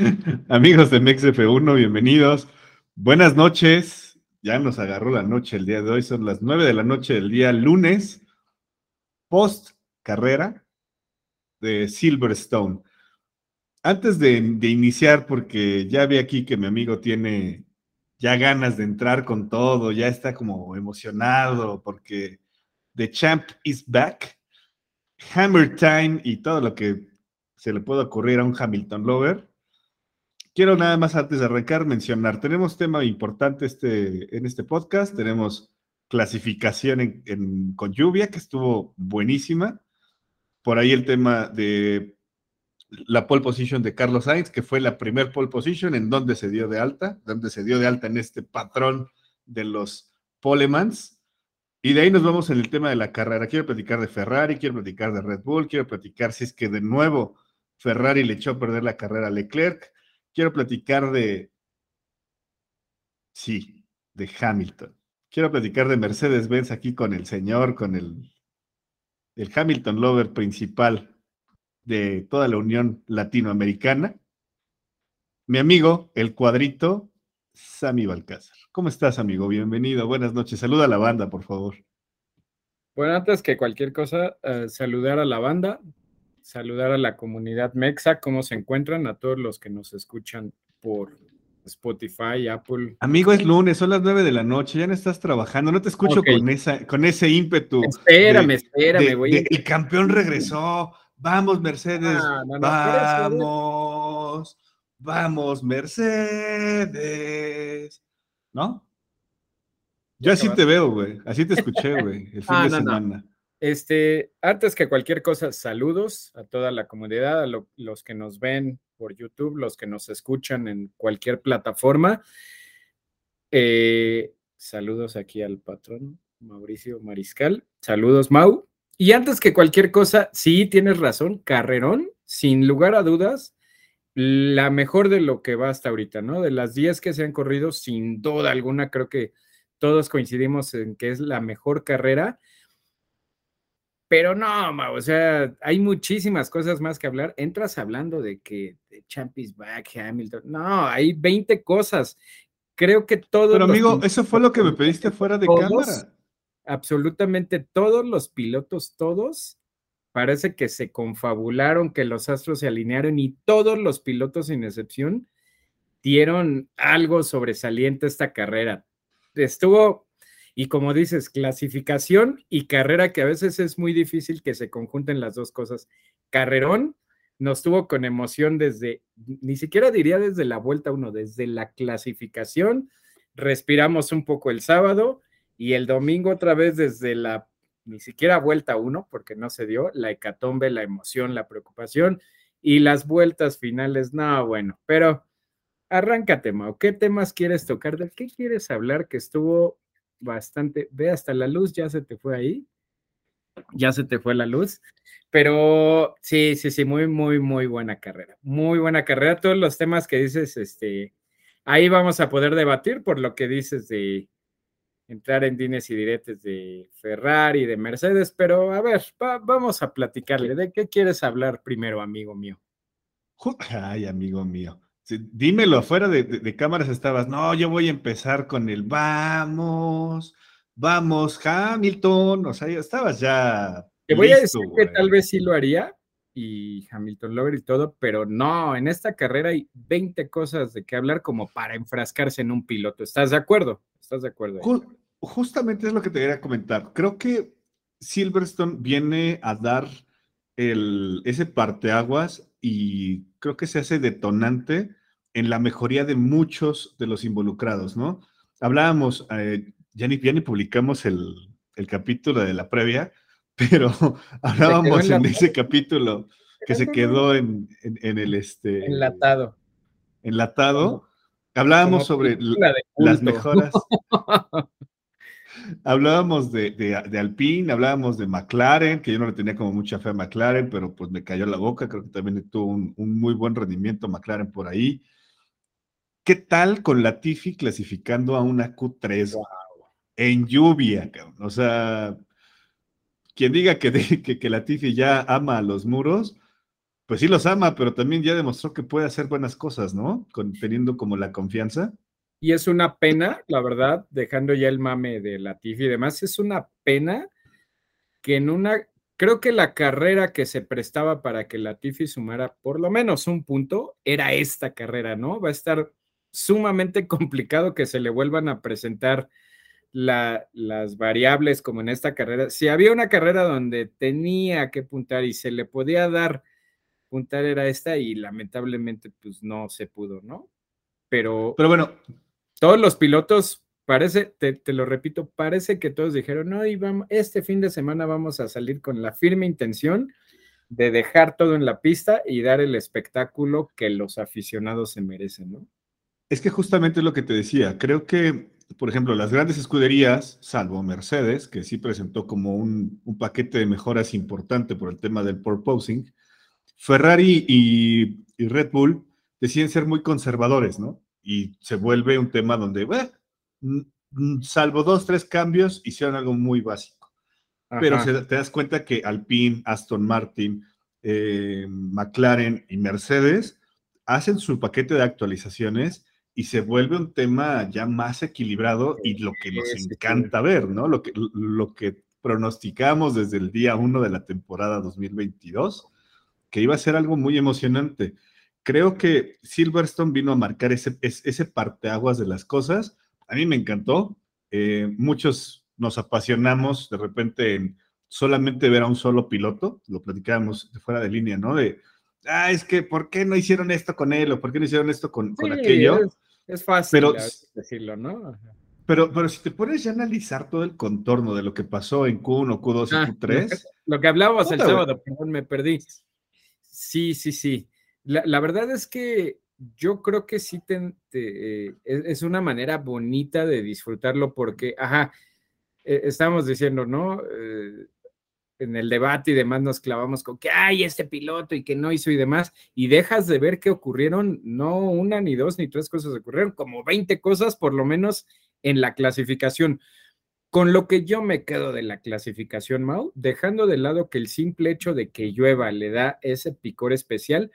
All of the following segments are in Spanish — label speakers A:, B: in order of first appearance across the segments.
A: Amigos de MexF1, bienvenidos. Buenas noches. Ya nos agarró la noche el día de hoy. Son las nueve de la noche del día lunes, post carrera de Silverstone. Antes de, iniciar, porque ya vi aquí que mi amigo tiene ya ganas de entrar con todo, ya está como emocionado porque The Champ is back, Hammer Time y todo lo que se le puede ocurrir a un Hamilton Lover. Quiero nada más antes de arrancar mencionar, tenemos tema importante este, en este podcast, tenemos clasificación con lluvia que estuvo buenísima, por ahí el tema de la pole position de Carlos Sainz, que fue la primer pole position en donde se dio de alta, donde se dio de alta en este patrón de los polemans. Y de ahí nos vamos en el tema de la carrera. Quiero platicar de Ferrari, quiero platicar de Red Bull, quiero platicar si es que de nuevo Ferrari le echó a perder la carrera a Leclerc. Quiero platicar de, sí, de Hamilton. Quiero platicar de Mercedes-Benz aquí con el señor, con el, el Hamilton Lover principal de toda la Unión Latinoamericana. Mi amigo, el cuadrito, Sami Balcázar. ¿Cómo estás, amigo? Bienvenido, buenas noches. Saluda a la banda, por favor.
B: Bueno, antes que cualquier cosa, eh, saludar a la banda, saludar a la comunidad Mexa, cómo se encuentran, a todos los que nos escuchan por Spotify, Apple.
A: Amigo, es lunes, son las nueve de la noche, ya no estás trabajando, no te escucho con, esa, con ese ímpetu.
B: Espérame, espérame, güey.
A: El campeón regresó, vamos Mercedes, vamos, vamos Mercedes, ¿no? Yo así te veo, güey, así te escuché, güey, el fin ah, de semana.
B: Este, antes que cualquier cosa, saludos a toda la comunidad, a los que nos ven por YouTube, los que nos escuchan en cualquier plataforma. Eh, saludos aquí al patrón Mauricio Mariscal. Saludos, Mau. Y antes que cualquier cosa, sí, tienes razón, Carrerón, sin lugar a dudas, la mejor de lo que va hasta ahorita, ¿no? De las 10 que se han corrido, sin duda alguna, creo que todos coincidimos en que es la mejor carrera pero no, o sea, hay muchísimas cosas más que hablar. Entras hablando de que de Champions back, Hamilton. No, hay 20 cosas. Creo que todo.
A: Pero amigo, eso fue lo que me pediste fuera de cámara.
B: Absolutamente todos los pilotos, todos, parece que se confabularon, que los astros se alinearon y todos los pilotos, sin excepción, dieron algo sobresaliente esta carrera. Estuvo y como dices, clasificación y carrera, que a veces es muy difícil que se conjunten las dos cosas. Carrerón nos tuvo con emoción desde, ni siquiera diría desde la vuelta uno, desde la clasificación. Respiramos un poco el sábado y el domingo otra vez desde la, ni siquiera vuelta uno, porque no se dio, la hecatombe, la emoción, la preocupación y las vueltas finales. No, bueno, pero arráncate, Mau. ¿Qué temas quieres tocar? ¿De qué quieres hablar que estuvo bastante. Ve, hasta la luz ya se te fue ahí. Ya se te fue la luz. Pero sí, sí, sí, muy, muy, muy buena carrera. Muy buena carrera. Todos los temas que dices, este, ahí vamos a poder debatir por lo que dices de entrar en dines y diretes de Ferrari, de Mercedes, pero a ver, vamos a platicarle. ¿De qué quieres hablar primero, amigo mío?
A: Ay, amigo mío dímelo, fuera de, cámaras estabas, no, yo voy a empezar con el vamos, vamos, Hamilton, o sea, estabas ya.
B: Te voy a decir que tal vez sí lo haría y Hamilton Lover y todo, pero no, en esta carrera hay 20 cosas de qué hablar como para enfrascarse en un piloto. ¿Estás de acuerdo? ¿Estás de acuerdo?
A: justamente es lo que te quería comentar. Creo que Silverstone viene a dar el, ese parteaguas y creo que se hace detonante en la mejoría de muchos de los involucrados, ¿no? Hablábamos, eh, ya, ni, publicamos el, capítulo de la previa, pero hablábamos en, ese capítulo que se quedó en, el este
B: enlatado.
A: Enlatado. Hablábamos sobre las mejoras. hablábamos de, de, Alpine, hablábamos de McLaren, que yo no le tenía como mucha fe a McLaren, pero pues me cayó la boca. Creo que también tuvo un, un muy buen rendimiento McLaren por ahí. ¿Qué tal con Latifi clasificando a una Q3 en lluvia? O sea, quien diga que, que, que, Latifi ya ama a los muros, pues sí los ama, pero también ya demostró que puede hacer buenas cosas, ¿no? Con, teniendo como la confianza.
B: Y es una pena, la verdad, dejando ya el mame de Latifi y demás, es una pena que en una, creo que la carrera que se prestaba para que Latifi sumara por lo menos un punto era esta carrera, ¿no? Va a estar sumamente complicado que se le vuelvan a presentar las variables como en esta carrera. Si había una carrera donde tenía que puntar y se le podía dar puntar era esta y lamentablemente pues no se pudo, ¿no? Pero,
A: Pero bueno,
B: todos los pilotos, parece, te, lo repito, parece que todos dijeron, no, y vamos, este fin de semana vamos a salir con la firme intención de dejar todo en la pista y dar el espectáculo que los aficionados se merecen, ¿no?
A: Es que justamente es lo que te decía, creo que, por ejemplo, las grandes escuderías, salvo Mercedes, que sí presentó como un, un paquete de mejoras importante por el tema del porposing, Ferrari y, y Red Bull deciden ser muy conservadores, ¿no? y se vuelve un tema donde, salvo dos, tres cambios, hicieron algo muy básico. Pero te das cuenta que Alpine, Aston Martin, eh, McLaren y Mercedes hacen su paquete de actualizaciones y se vuelve un tema ya más equilibrado y lo que nos encanta ver, ¿no? Lo que, lo que pronosticamos desde el día uno de la temporada 2022, que iba a ser algo muy emocionante creo que Silverstone vino a marcar ese, ese parteaguas de las cosas. A mí me encantó. Eh, muchos nos apasionamos de repente en solamente ver a un solo piloto. Lo platicábamos de fuera de línea, ¿no? De, ah, es que, ¿por qué no hicieron esto con él o por qué no hicieron esto con, aquello?
B: Es, fácil decirlo, ¿no?
A: Pero, pero si te pones ya a analizar todo el contorno de lo que pasó en Q1, Q2 y ah, Q3.
B: Lo que, hablábamos el sábado, perdón, me perdí. Sí, sí, sí. La, verdad es que yo creo que sí eh, es, una manera bonita de disfrutarlo porque, ajá, eh, estamos diciendo, ¿no? Eh, en el debate y demás nos clavamos con que hay este piloto y que no hizo y demás, y dejas de ver que ocurrieron no una, ni dos, ni tres cosas, ocurrieron como 20 cosas por lo menos en la clasificación. Con lo que yo me quedo de la clasificación, Mau, dejando de lado que el simple hecho de que llueva le da ese picor especial,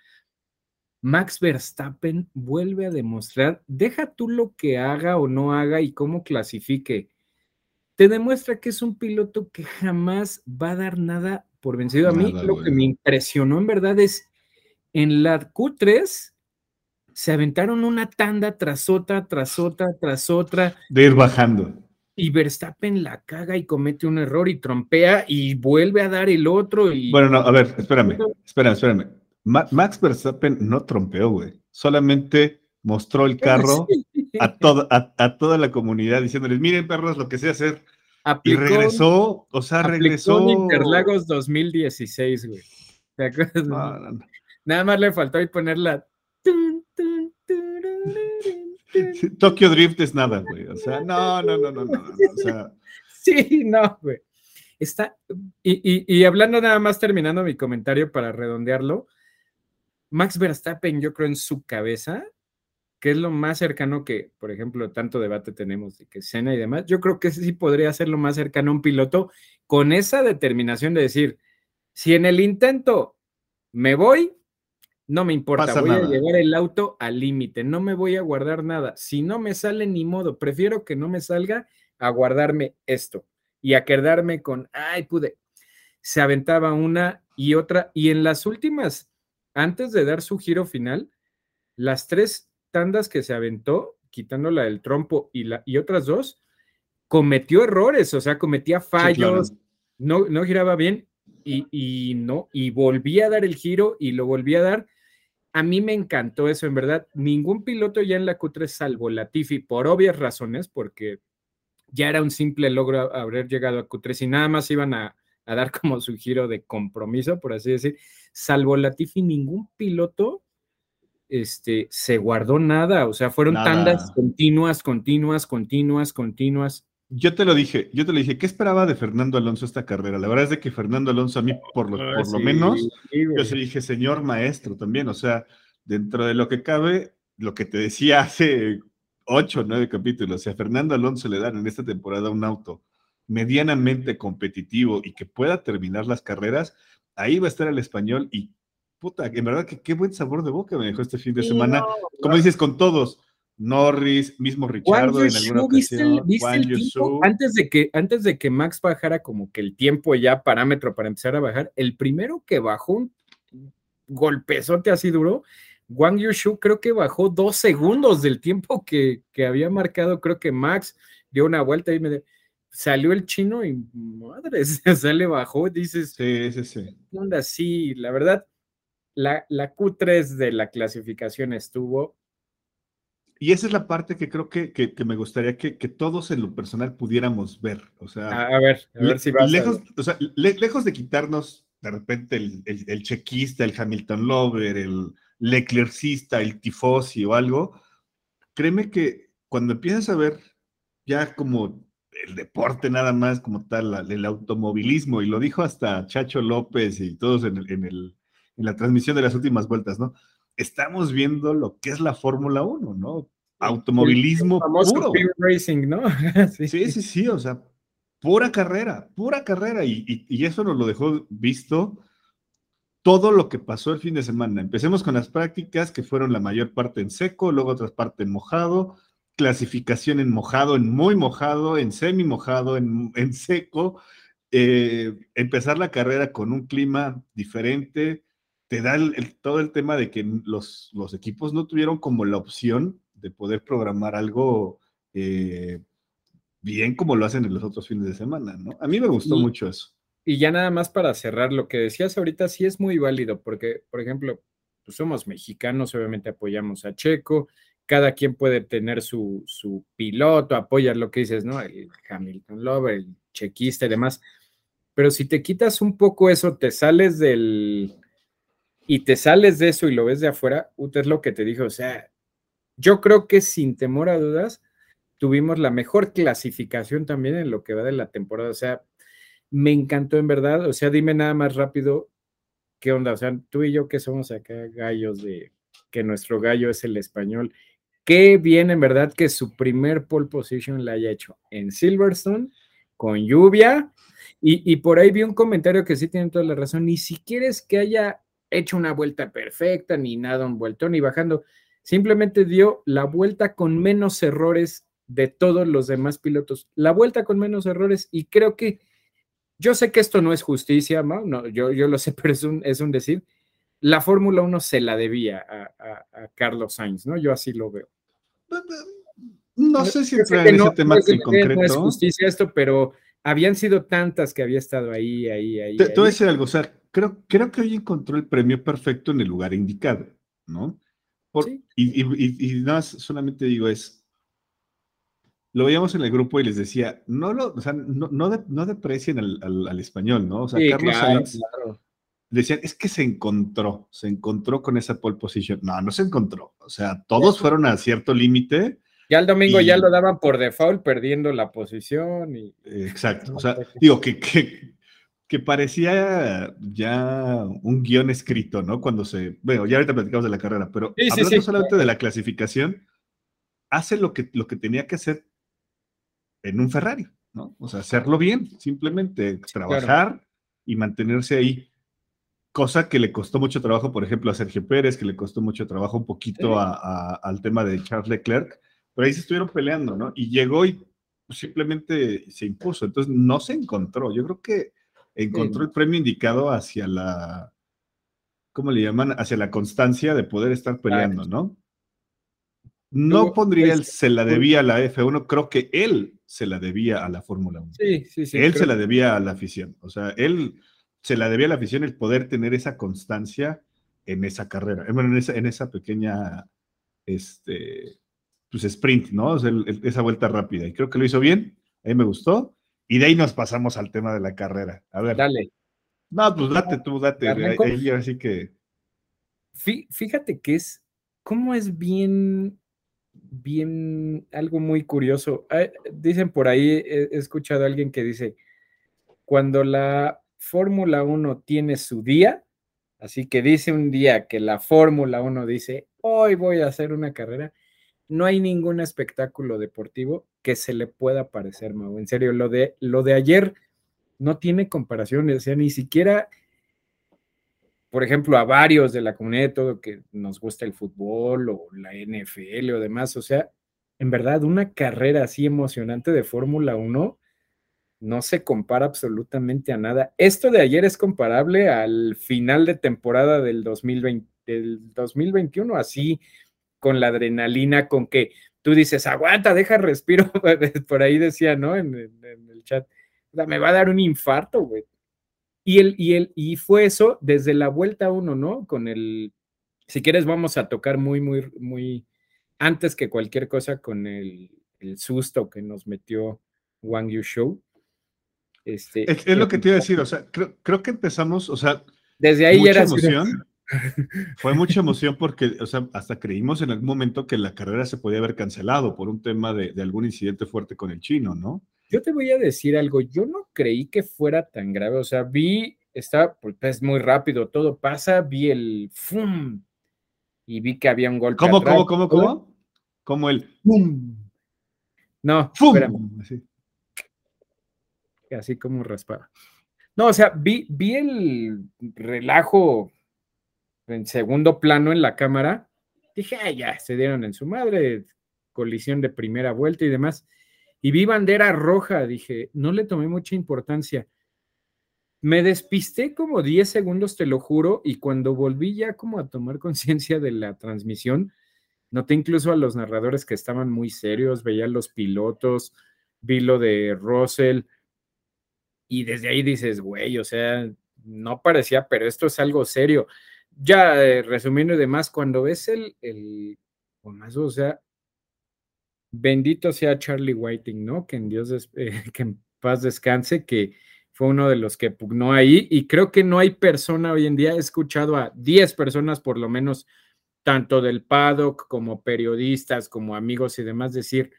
B: Max Verstappen vuelve a demostrar, deja tú lo que haga o no haga y cómo clasifique, te demuestra que es un piloto que jamás va a dar nada por vencido. A mí lo que me impresionó en verdad es en la Q3 se aventaron una tanda tras otra, tras otra, tras otra.
A: De ir bajando.
B: Y Verstappen la caga y comete un error y trompea y vuelve a dar el otro. Y...
A: Bueno, no, a ver, espérame, espérame, espérame. Max Verstappen no trompeó, güey. Solamente mostró el carro a, toda, a, toda la comunidad diciéndoles, miren, perros, lo que sé hacer. y regresó, o sea, regresó.
B: En Interlagos 2016, güey. ¿Te acuerdas? Nada más le faltó ahí ponerla.
A: Tokyo Drift es nada, güey. O sea, no, no, no, no, no. O sea.
B: Sí, no, güey. Está, y, y, hablando nada más, terminando mi comentario para redondearlo, Max Verstappen, yo creo en su cabeza, que es lo más cercano que, por ejemplo, tanto debate tenemos de que Cena y demás, yo creo que sí podría ser lo más cercano a un piloto con esa determinación de decir, si en el intento me voy, no me importa, voy a llevar el auto al límite, no me voy a guardar nada. Si no me sale ni modo, prefiero que no me salga a guardarme esto y a quedarme con, ay, pude. Se aventaba una y otra, y en las últimas antes de dar su giro final, las tres tandas que se aventó, quitando la del trompo y, la, y otras dos, cometió errores, o sea, cometía fallos, no, no giraba bien y, y, no, y volvía a dar el giro y lo volvía a dar. A mí me encantó eso, en verdad. Ningún piloto ya en la Q3, salvo Latifi, por obvias razones, porque ya era un simple logro haber llegado a Q3 y nada más iban a, a dar como su giro de compromiso, por así decir, salvo Latifi, ningún piloto este, se guardó nada, o sea, fueron tandas continuas, continuas, continuas, continuas.
A: Yo te lo dije, yo te lo dije, ¿qué esperaba de Fernando Alonso esta carrera? La verdad es de que Fernando Alonso a mí, por lo, por lo menos, yo se dije, señor maestro también, o sea, dentro de lo que cabe, lo que te decía hace ocho o nueve capítulos, si a Fernando Alonso le dan en esta temporada un auto medianamente competitivo y que pueda terminar las carreras, ahí va a estar el español y puta, en verdad que qué buen sabor de boca me dejó este fin de semana. Como dices, con todos. Norris, mismo Richardo en alguna ocasión.
B: antes de que antes de que Max bajara como que el tiempo ya parámetro para empezar a bajar, el primero que bajó un golpezote así duro, Wang Yushu creo que bajó dos segundos del tiempo que, que había marcado, creo que Max dio una vuelta y me salió el chino y madre, se le bajó, dices.
A: Sí, sí, sí.
B: Onda, sí, la verdad, la, la Q3 de la clasificación estuvo
A: y esa es la parte que creo que, que, me gustaría que, que, todos en lo personal pudiéramos ver. O sea,
B: a, ver, a ver si vas
A: lejos, O sea, lejos de quitarnos de repente el, el, chequista, el Hamilton Lover, el Leclercista, el tifosi o algo, créeme que cuando empiezas a ver ya como el deporte nada más como tal, el automovilismo, y lo dijo hasta Chacho López y todos en, el, en, el, en la transmisión de las últimas vueltas, ¿no? estamos viendo lo que es la Fórmula 1, ¿no? Automovilismo puro.
B: Racing, ¿no?
A: sí. sí. sí, o sea, pura carrera, pura carrera. Y, eso nos lo dejó visto todo lo que pasó el fin de semana. Empecemos con las prácticas, que fueron la mayor parte en seco, luego otra parte en mojado, clasificación en mojado, en muy mojado, en semi mojado, en, seco. Eh, empezar la carrera con un clima diferente, te da todo el tema de que los, los, equipos no tuvieron como la opción de poder programar algo eh, bien como lo hacen en los otros fines de semana, ¿no? A mí me gustó mucho eso.
B: Y ya nada más para cerrar, lo que decías ahorita sí es muy válido, porque, por ejemplo, pues somos mexicanos, obviamente apoyamos a Checo, cada quien puede tener su, su piloto, apoyar lo que dices, ¿no? El Hamilton Lover, el chequista y demás. Pero si te quitas un poco eso, te sales del, y te sales de eso y lo ves de afuera, es lo que te dije, o sea, yo creo que sin temor a dudas, tuvimos la mejor clasificación también en lo que va de la temporada, o sea, me encantó en verdad, o sea, dime nada más rápido, ¿qué onda? O sea, tú y yo que somos acá gallos de que nuestro gallo es el español, qué bien en verdad que su primer pole position la haya hecho en Silverstone, con lluvia, y, y por ahí vi un comentario que sí tiene toda la razón, ni siquiera es que haya hecho una vuelta perfecta, ni nada, un vueltón, ni bajando. Simplemente dio la vuelta con menos errores de todos los demás pilotos. La vuelta con menos errores y creo que yo sé que esto no es justicia, no, yo, yo lo sé, pero es un, es un decir. La Fórmula 1 se la debía a, Carlos Sainz, ¿no? Yo así lo veo.
A: No sé si entrar en ese tema en concreto.
B: No es justicia esto, pero habían sido tantas que había estado ahí, ahí, ahí.
A: Te, voy a decir algo, o sea, creo, creo que hoy encontró el premio perfecto en el lugar indicado, ¿no? y, y, nada solamente digo es, lo veíamos en el grupo y les decía, no lo, o sea, no, no, deprecien al, español, ¿no? O sea, Carlos Sainz decían, es que se encontró, se encontró con esa pole position. No, no se encontró. O sea, todos fueron a cierto límite.
B: Ya el domingo ya lo daban por default, perdiendo la posición. Y...
A: Exacto. O sea, digo que, que, que parecía ya un guion escrito, ¿no? Cuando se, bueno, ya ahorita platicamos de la carrera, pero hablando solamente de la clasificación, hace lo que, lo que tenía que hacer en un Ferrari, ¿no? O sea, hacerlo bien, simplemente trabajar y mantenerse ahí. Cosa que le costó mucho trabajo, por ejemplo, a Sergio Pérez, que le costó mucho trabajo un poquito al tema de Charles Leclerc, pero ahí se estuvieron peleando, ¿no? Y llegó y simplemente se impuso, entonces no se encontró. Yo creo que encontró el premio indicado hacia la, ¿cómo le llaman? Hacia la constancia de poder estar peleando, ¿no? No pondría el se la debía a la F1, creo que él se la debía a la Fórmula 1.
B: Sí, sí, sí.
A: Él se la debía a la afición. O sea, él se la debía a la afición el poder tener esa constancia en esa carrera, bueno, en esa, en esa pequeña, este, pues sprint, ¿no? O sea, esa vuelta rápida. Y creo que lo hizo bien, a mí me gustó. Y de ahí nos pasamos al tema de la carrera. A ver.
B: Dale.
A: No, pues date tú, date. Ahí, así que.
B: Fíjate que es, cómo es bien, bien, algo muy curioso. Ah, dicen por ahí, he, escuchado a alguien que dice, cuando la Fórmula 1 tiene su día, así que dice un día que la Fórmula 1 dice, hoy voy a hacer una carrera, no hay ningún espectáculo deportivo que se le pueda parecer, Mau. En serio, lo de, lo de ayer no tiene comparación, o sea, ni siquiera por ejemplo, a varios de la comunidad, todo que nos gusta el fútbol o la NFL o demás, o sea, en verdad, una carrera así emocionante de Fórmula 1 no se compara absolutamente a nada. Esto de ayer es comparable al final de temporada del, 2020, del 2021, así con la adrenalina, con que tú dices, aguanta, deja respiro, por ahí decía, ¿no? En, el chat, me va a dar un infarto, güey. Y, el, y, el, y fue eso desde la vuelta uno, ¿no? Con el, si quieres, vamos a tocar muy, muy, muy, antes que cualquier cosa con el, el susto que nos metió Wang Yu Show.
A: Este, es, lo que te iba a decir, o sea, creo, creo que empezamos, o sea,
B: desde ahí
A: mucha
B: era
A: emoción. Fue mucha emoción porque, o sea, hasta creímos en algún momento que la carrera se podía haber cancelado por un tema de, de algún incidente fuerte con el chino, ¿no?
B: Yo te voy a decir algo, yo no creí que fuera tan grave, o sea, vi, está, pues es muy rápido, todo pasa, vi el ¡fum! y vi que había un golpe.
A: ¿Cómo, cómo, cómo, cómo? Como el ¡fum!
B: No, ¡fum! Así. Así como raspaba. No, o sea, vi, vi el relajo en segundo plano en la cámara. Dije, ya, se dieron en su madre, colisión de primera vuelta y demás y vi bandera roja, dije, no le tomé mucha importancia. Me despisté como 10 segundos, te lo juro, y cuando volví ya como a tomar conciencia de la transmisión, noté incluso a los narradores que estaban muy serios, veía a los pilotos, vi lo de Russell, y desde ahí dices, güey, o sea, no parecía, pero esto es algo serio. Ya eh, resumiendo y demás, cuando ves el, el, o sea, Bendito sea Charlie Whiting, ¿no? Que en Dios, eh, que en paz descanse, que fue uno de los que pugnó ahí. Y creo que no hay persona hoy en día, he escuchado a 10 personas por lo menos, tanto del paddock como periodistas, como amigos y demás, decir,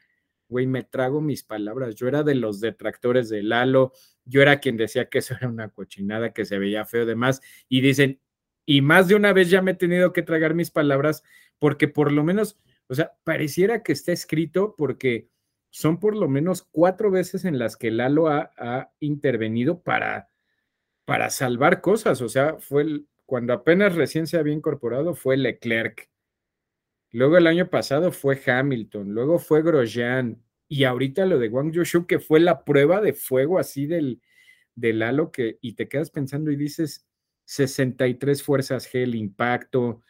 B: güey, me trago mis palabras. Yo era de los detractores de Lalo, yo era quien decía que eso era una cochinada, que se veía feo, demás. Y dicen, y más de una vez ya me he tenido que tragar mis palabras, porque por lo menos o sea, pareciera que está escrito porque son por lo menos cuatro veces en las que Lalo ha, ha intervenido para, para salvar cosas. O sea, fue cuando apenas recién se había incorporado fue Leclerc. Luego el año pasado fue Hamilton, luego fue Grosjean y ahorita lo de Wang Yushu que fue la prueba de fuego así del, del Lalo que y te quedas pensando y dices 63 fuerzas G, el impacto,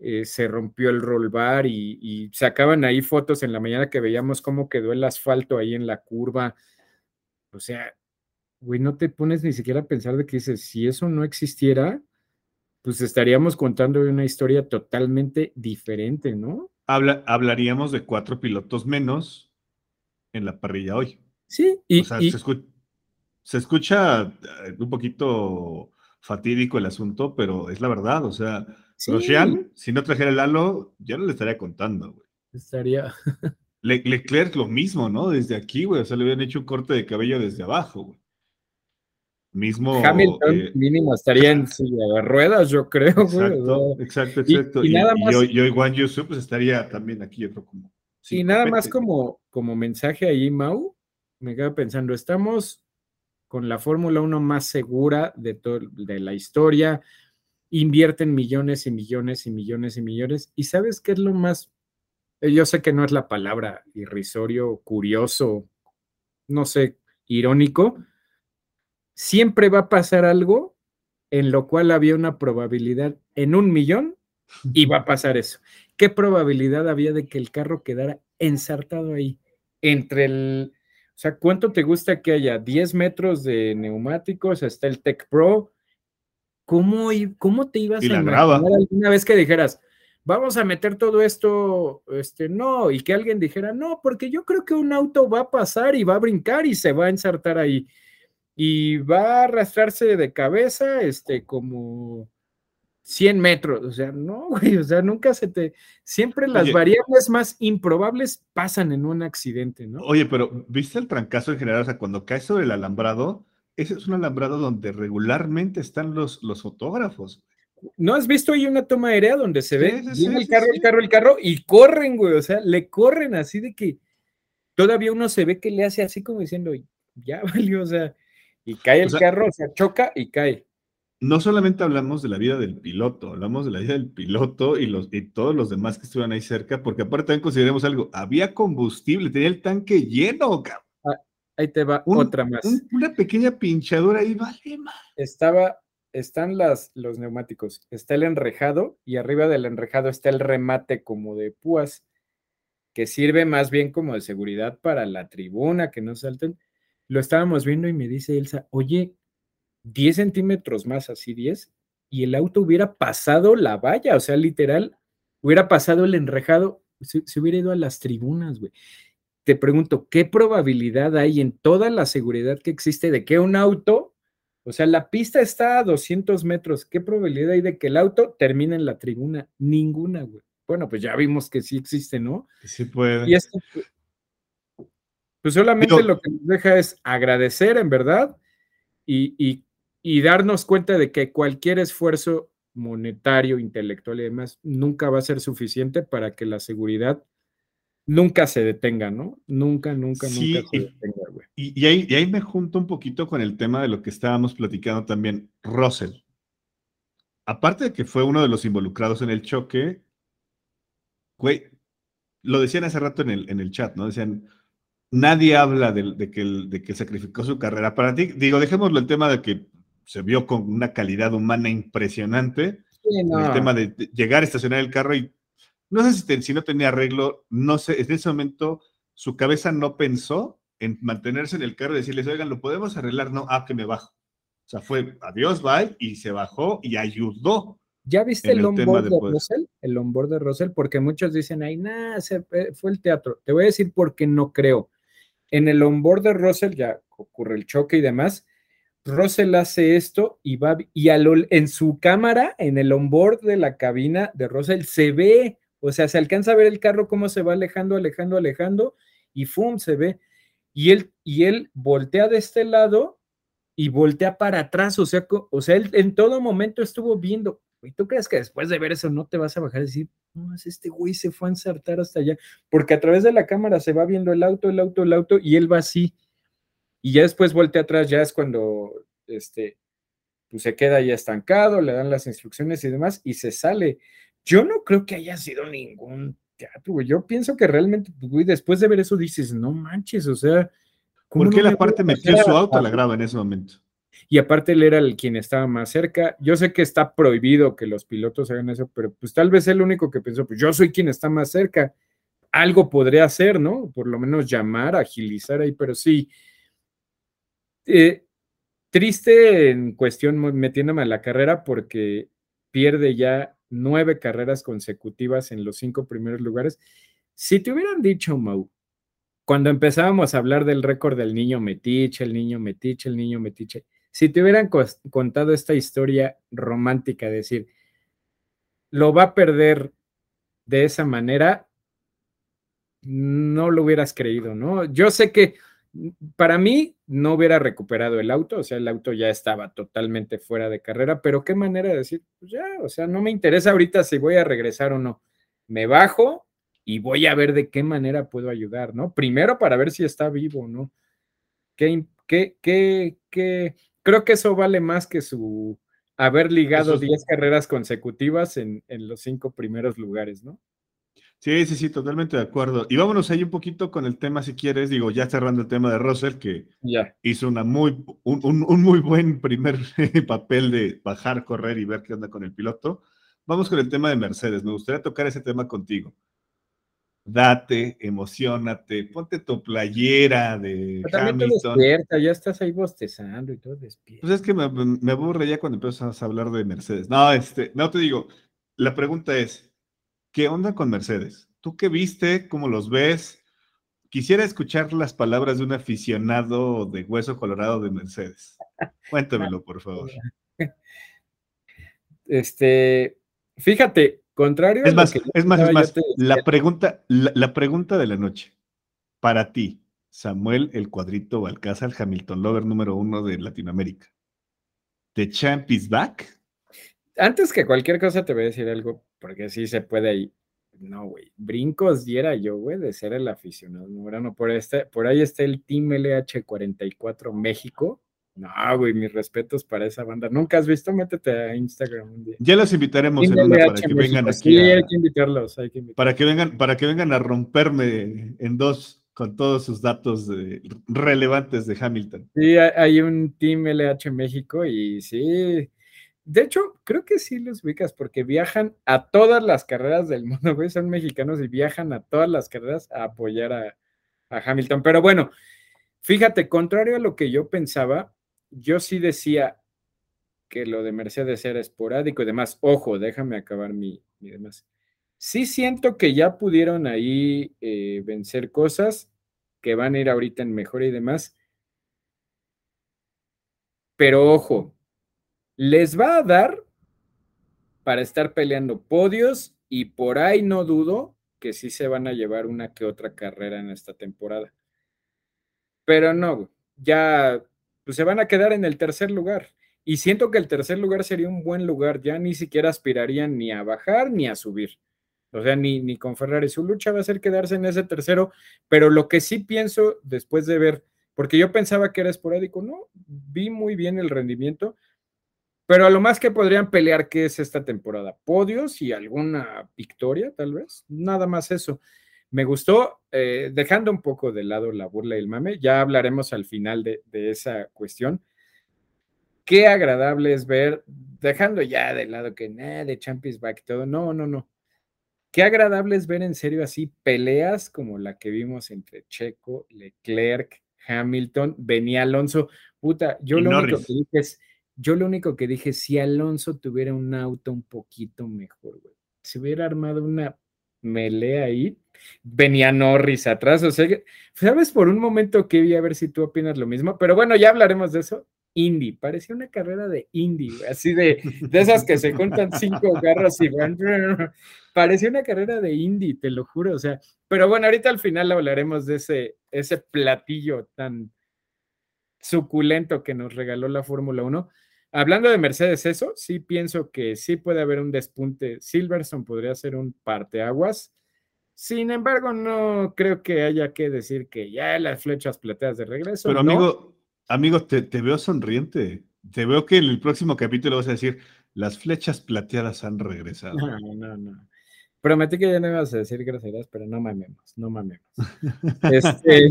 B: eh, se rompió el roll bar y, sacaban ahí fotos en la mañana que veíamos cómo quedó el asfalto ahí en la curva. O sea, güey, no te pones ni siquiera a pensar de que dices, si eso no existiera, pues estaríamos contando una historia totalmente diferente, ¿no?
A: Habla, hablaríamos de cuatro pilotos menos en la parrilla hoy.
B: Sí,
A: y, se, escucha eh, un poquito fatídico el asunto, pero es la verdad, o sea, si no trajera el halo, ya no le estaría contando, güey.
B: Estaría.
A: Leclerc lo mismo, ¿no? Desde aquí, güey. O sea, le habían hecho un corte de cabello desde abajo, güey. Mismo.
B: Hamilton eh, mínimo estaría en silla de ruedas, yo creo,
A: exacto, güey. Exacto, exacto, y, nada más, y, hoy, Juan Yusuf pues estaría también aquí, otro como.
B: y nada más como, como mensaje ahí, Mau, me quedo pensando, estamos con la Fórmula 1 más segura de, de la historia, invierten millones y millones y millones y millones. ¿Y sabes qué es lo más? Eh, yo sé que no es la palabra irrisorio, curioso, no sé, irónico. Siempre va a pasar algo en lo cual había una probabilidad en un millón y va a pasar eso. ¿Qué probabilidad había de que el carro quedara ensartado ahí? Entre el, o sea, ¿cuánto te gusta que haya? 10 metros de neumáticos, hasta el Tech Pro, ¿cómo, cómo te ibas a imaginar alguna vez que dijeras, vamos a meter todo esto, este, no, y que alguien dijera, no, porque yo creo que un auto va a pasar y va a brincar y se va a ensartar ahí y va a arrastrarse de cabeza, este, como 100 metros, o sea, no, güey, o sea, nunca se te, siempre las variables más improbables pasan en un accidente, ¿no?
A: Oye, pero ¿viste el trancazo en general? O sea, cuando cae sobre el alambrado, ese es un alambrado donde regularmente están los, los fotógrafos.
B: ¿No has visto ahí una toma aérea donde se ve el carro, el carro, el carro y corren, güey? O sea, le corren así de que todavía uno se ve que le hace así como diciendo, ya valió, o sea, y cae el carro, o sea, choca y cae.
A: No solamente hablamos de la vida del piloto, hablamos de la vida del piloto y, los, y todos los demás que estuvieron ahí cerca, porque aparte también consideremos algo, había combustible, tenía el tanque lleno, cabrón.
B: Ah, ahí te va otra más.
A: una pequeña pinchadura ahí, vale, más.
B: Estaba, están las, los neumáticos, está el enrejado y arriba del enrejado está el remate como de púas, que sirve más bien como de seguridad para la tribuna, que no salten. Lo estábamos viendo y me dice Elsa, oye, 10 centímetros más, así 10, y el auto hubiera pasado la valla, o sea, literal, hubiera pasado el enrejado, se, hubiera ido a las tribunas, güey. Te pregunto, ¿qué probabilidad hay en toda la seguridad que existe de que un auto, o sea, la pista está a 200 metros, ¿qué probabilidad hay de que el auto termine en la tribuna? Ninguna, güey. Bueno, pues ya vimos que sí existe, ¿no?
A: Sí puede.
B: Y esto, pues solamente lo que nos deja es agradecer, en verdad, y, y y darnos cuenta de que cualquier esfuerzo monetario, intelectual y demás nunca va a ser suficiente para que la seguridad nunca se detenga, ¿no? Nunca, nunca, nunca se detenga, güey.
A: Y, ahí, y ahí me junto un poquito con el tema de lo que estábamos platicando también, Russell. Aparte de que fue uno de los involucrados en el choque, güey, lo decían hace rato en el, en el chat, ¿no? Decían, nadie habla de, que, de que sacrificó su carrera para ti. Digo, dejémoslo el tema de que se vio con una calidad humana impresionante. El tema de, llegar a estacionar el carro y no sé si, si no tenía arreglo, no sé, en ese momento su cabeza no pensó en mantenerse en el carro y decirles, oigan, ¿lo podemos arreglar? No, ah, que me bajo. O sea, fue adiós, bye, y se bajó y ayudó.
B: ¿Ya viste el onboard de, Russell? El onboard de Russell, porque muchos dicen, ay, nada, eh, fue el teatro. Te voy a decir por qué no creo. En el onboard de Russell ya ocurre el choque y demás, Russell hace esto y va y en su cámara, en el onboard de la cabina de Russell, se ve, o sea, se alcanza a ver el carro cómo se va alejando, alejando, alejando, y ¡fum! se ve. Y él, y él voltea de este lado y voltea para atrás, o sea, o sea, él en todo momento estuvo viendo. ¿Y tú crees que después de ver eso no te vas a bajar y decir, no, es este güey se fue a ensartar hasta allá? Porque a través de la cámara se va viendo el auto, el auto, el auto, y él va así y ya después voltea atrás, ya es cuando este, pues se queda ahí estancado, le dan las instrucciones y demás, y se sale. Yo no creo que haya sido ningún teatro, güey. Yo pienso que realmente, pues, güey, después de ver eso dices, no manches, o sea.
A: ¿Por qué la parte metió su auto a la grava en ese momento?
B: Y aparte él era el quien estaba más cerca. Yo sé que está prohibido que los pilotos hagan eso, pero pues tal vez el único que pensó, pues yo soy quien está más cerca. Algo podría hacer, ¿no? Por lo menos llamar, agilizar ahí, pero sí, eh, triste en cuestión metiéndome a la carrera porque pierde ya nueve carreras consecutivas en los cinco primeros lugares. Si te hubieran dicho, Mau, cuando empezábamos a hablar del récord del niño Metiche, el niño Metiche, el niño Metiche, si te hubieran contado esta historia romántica, decir, lo va a perder de esa manera, no lo hubieras creído, ¿no? Yo sé que para mí no hubiera recuperado el auto, o sea, el auto ya estaba totalmente fuera de carrera, pero qué manera de decir, pues ya, o sea, no me interesa ahorita si voy a regresar o no. Me bajo y voy a ver de qué manera puedo ayudar, ¿no? Primero para ver si está vivo, ¿no? ¿Qué, qué, qué, qué? Creo que eso vale más que su haber ligado 10 carreras consecutivas en, en los cinco primeros lugares, ¿no?
A: Sí, sí, sí, totalmente de acuerdo. Y vámonos ahí un poquito con el tema, si quieres, digo, ya cerrando el tema de Russell, que hizo una muy, un, muy buen primer papel de bajar, correr y ver qué onda con el piloto. Vamos con el tema de Mercedes. Me gustaría tocar ese tema contigo. Date, emocionate, ponte tu playera de
B: Hamilton. Despierta, ya estás ahí bostezando y todo despierta.
A: Pues es que me, me aburre ya cuando empiezas a hablar de Mercedes. No, este, no te digo, la pregunta es, ¿Qué onda con Mercedes? ¿Tú qué viste? ¿Cómo los ves? Quisiera escuchar las palabras de un aficionado de hueso colorado de Mercedes. Cuéntamelo, por favor.
B: Este, fíjate, contrario.
A: Es más, es más, es más. La pregunta, la, pregunta de la noche. Para ti, Samuel el cuadrito Balcázar, Hamilton Lover número uno de Latinoamérica. ¿The champ is back?
B: Antes que cualquier cosa te voy a decir algo porque sí se puede ahí. No, güey, brincos diera yo, güey, de ser el aficionado número por, este, por ahí está el Team LH44 México, No, güey, mis respetos para esa banda. ¿Nunca has visto? Métete a Instagram un día.
A: Ya los invitaremos en una para que vengan aquí.
B: Sí, hay que invitarlos, hay que invitarlos.
A: Para que vengan, para que vengan a romperme en dos con todos sus datos relevantes de Hamilton.
B: Sí, hay un Team LH México y sí. De hecho, creo que sí los ubicas porque viajan a todas las carreras del mundo, güey. Son mexicanos y viajan a todas las carreras a apoyar a, a Hamilton. Pero bueno, fíjate, contrario a lo que yo pensaba, yo sí decía que lo de Mercedes era esporádico y demás. Ojo, déjame acabar mi, demás. Sí siento que ya pudieron ahí eh, vencer cosas que van a ir ahorita en mejora y demás. Pero ojo, les va a dar para estar peleando podios y por ahí no dudo que sí se van a llevar una que otra carrera en esta temporada. Pero no, ya pues se van a quedar en el tercer lugar. Y siento que el tercer lugar sería un buen lugar, ya ni siquiera aspirarían ni a bajar ni a subir. O sea, ni, ni con Ferrari. Su lucha va a ser quedarse en ese tercero, pero lo que sí pienso después de ver, porque yo pensaba que era esporádico, no, vi muy bien el rendimiento, pero a lo más que podrían pelear, ¿qué es esta temporada? Podios y alguna victoria, tal vez. Nada más eso. Me gustó, eh, dejando un poco de lado la burla y el mame, ya hablaremos al final de, esa cuestión. Qué agradable es ver, dejando ya de lado que nada de Champions Back todo, no, no, no. Qué agradable es ver en serio así peleas como la que vimos entre Checo, Leclerc, Hamilton, venía Alonso. Puta, yo lo único que dije es, yo lo único que dije, si Alonso tuviera un auto un poquito mejor, güey, si hubiera armado una melea ahí, venía Norris atrás, o sea, sabes por un momento que vi a ver si tú opinas lo mismo, pero bueno, ya hablaremos de eso. Indy, parecía una carrera de Indy, así de, de esas que se juntan cinco carros y van, parecía una carrera de Indy, te lo juro, o sea, pero bueno, ahorita al final hablaremos de ese, ese platillo tan suculento que nos regaló la Fórmula 1. Hablando de Mercedes, eso sí pienso que sí puede haber un despunte. Silverstone podría ser un parteaguas. Sin embargo, no creo que haya que decir que ya las flechas plateadas de regreso.
A: Pero amigo, amigo, te, veo sonriente. Te veo que en el próximo capítulo vas a decir, las flechas plateadas han regresado.
B: No, no, no. Prometí que ya no ibas a decir groserías, pero no mamemos, no mamemos. Este,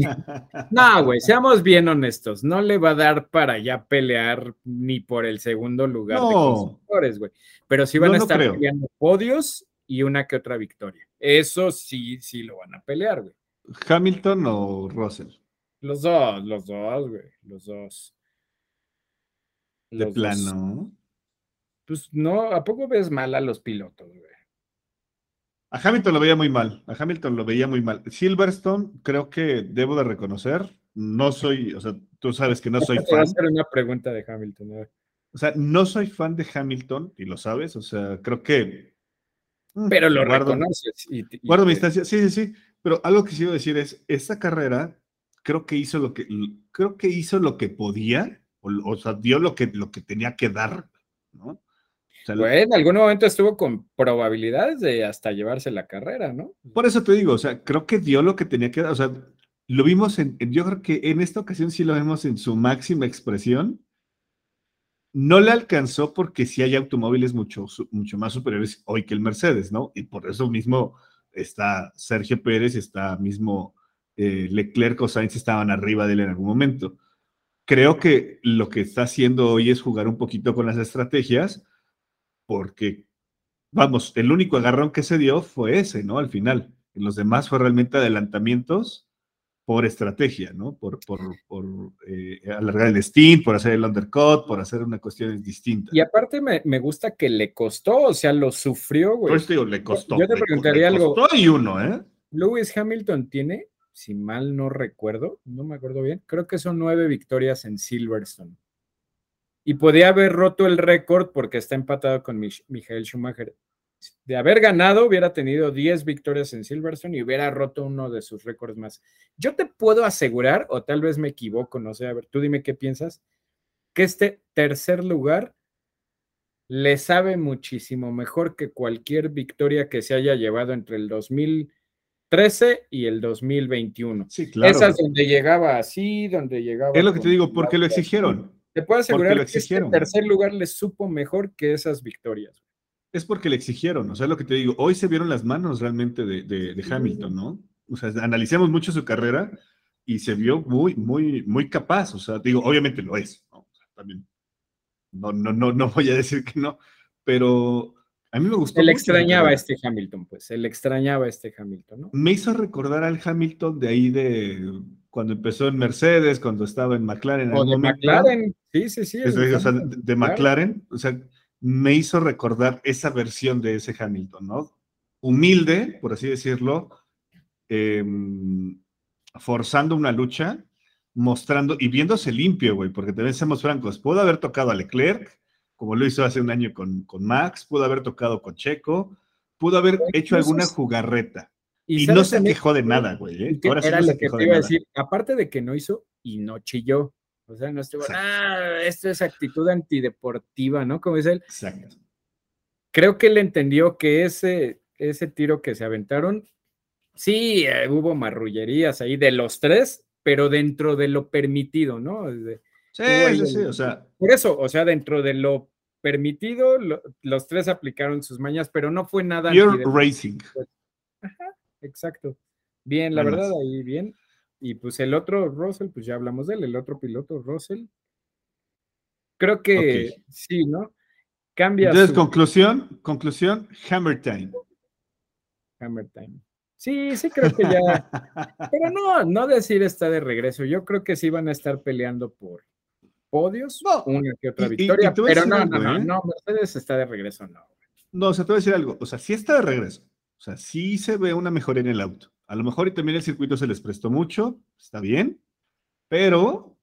B: no, güey, seamos bien honestos. No le va a dar para ya pelear ni por el segundo lugar de constructores, güey. Pero sí van a estar peleando podios y una que otra victoria. Eso sí, sí lo van a pelear, güey.
A: ¿Hamilton o Russell?
B: Los dos, los dos, güey, los dos.
A: de plano.
B: Pues no, ¿a poco ves mal a los pilotos, güey?
A: A Hamilton lo veía muy mal, a Hamilton lo veía muy mal. Silverstone, creo que debo de reconocer, no soy, o sea, tú sabes que no soy fan.
B: Voy a hacer una pregunta de Hamilton.
A: O sea, no soy fan de Hamilton, y lo sabes, o sea, creo que...
B: Mm, pero lo reconoces.
A: guardo mi instancia, sí, sí, sí, pero algo que quiero decir es, esta carrera creo que hizo lo que, creo que hizo lo que podía, o, o sea, dio lo que, lo que tenía que dar, ¿no?
B: En algún momento estuvo con probabilidades de hasta llevarse la carrera, ¿no?
A: Por eso te digo, o sea, creo que dio lo que tenía que dar, o sea, lo vimos en, yo creo que en esta ocasión sí lo vemos en su máxima expresión. No le alcanzó porque sí hay automóviles mucho, mucho más superiores hoy que el Mercedes, ¿no? Y por eso mismo está Sergio Pérez, está mismo eh, Leclerc o Sainz estaban arriba de él en algún momento. Creo que lo que está haciendo hoy es jugar un poquito con las estrategias porque, vamos, el único agarrón que se dio fue ese, ¿no? Al final. En los demás fue realmente adelantamientos por estrategia, ¿no? Por, por, por eh, alargar el steam, por hacer el undercut, por hacer una cuestión distinta.
B: Y aparte me, me, gusta que le costó, o sea, lo sufrió, güey.
A: Pues digo, le costó.
B: Yo te preguntaría le costó
A: algo. y uno, ¿eh?
B: Lewis Hamilton tiene, si mal no recuerdo, no me acuerdo bien, creo que son nueve victorias en Silverstone y podía haber roto el récord porque está empatado con Michael Schumacher. De haber ganado, hubiera tenido 10 victorias en Silverstone y hubiera roto uno de sus récords más. Yo te puedo asegurar, o tal vez me equivoco, no sé, a ver, tú dime qué piensas, que este tercer lugar le sabe muchísimo mejor que cualquier victoria que se haya llevado entre el 2013 y el 2021.
A: Sí, claro.
B: Esas donde llegaba así, donde llegaba.
A: Es lo que te digo, porque lo exigieron
B: Te puedo asegurar que este tercer lugar les supo mejor que esas victorias.
A: Es porque le exigieron, o sea, lo que te digo, hoy se vieron las manos realmente de, Hamilton, ¿no? O sea, analicemos mucho su carrera y se vio muy, muy, muy capaz, o sea, digo, obviamente lo es, ¿no? también, no, no, no, no voy a decir que no, pero a mí me gustó.
B: Él extrañaba este Hamilton, pues, él extrañaba este Hamilton, ¿no?
A: Me hizo recordar al Hamilton de ahí de cuando empezó en Mercedes, cuando estaba en McLaren.
B: O de McLaren, sí, sí, sí.
A: o sea, de, McLaren, o sea, me hizo recordar esa versión de ese Hamilton, ¿no? Humilde, por así decirlo, em, forzando una lucha, mostrando y viéndose limpio, güey, porque también seamos francos, pudo haber tocado a Leclerc, como lo hizo hace un año con, con Max, pudo haber tocado con Checo, pudo haber hecho alguna jugarreta. Y, no se quejó de nada, güey. ¿eh?
B: Ahora era lo que te iba a decir. Aparte de que no hizo y no chilló. O sea, no estuvo, ah, esto es actitud antideportiva, ¿no? Como dice él. Exacto. Creo que él entendió que ese, ese tiro que se aventaron, sí, eh, hubo marrullerías ahí de los tres, pero dentro de lo permitido, ¿no?
A: sí, sí, sí, o sea.
B: Por eso, o sea, dentro de lo permitido, los tres aplicaron sus mañas, pero no fue nada.
A: Pure racing.
B: Exacto. Bien, la verdad, ahí bien. Y pues el otro, Russell, pues ya hablamos de él, el otro piloto, Russell. Creo que sí, ¿no? Cambia.
A: Entonces, conclusión, conclusión, Hammer Time.
B: Hammer Time. Sí, sí creo que ya. pero no, no decir está de regreso. Yo creo que sí van a estar peleando por podios, una que otra victoria, pero no, no, no, ¿eh? no, Mercedes está de regreso, no.
A: No, o sea, te voy a decir algo. O sea, sí está de regreso. O sea, sí se ve una mejora en el auto. A lo mejor y también el circuito se les prestó mucho, está bien, pero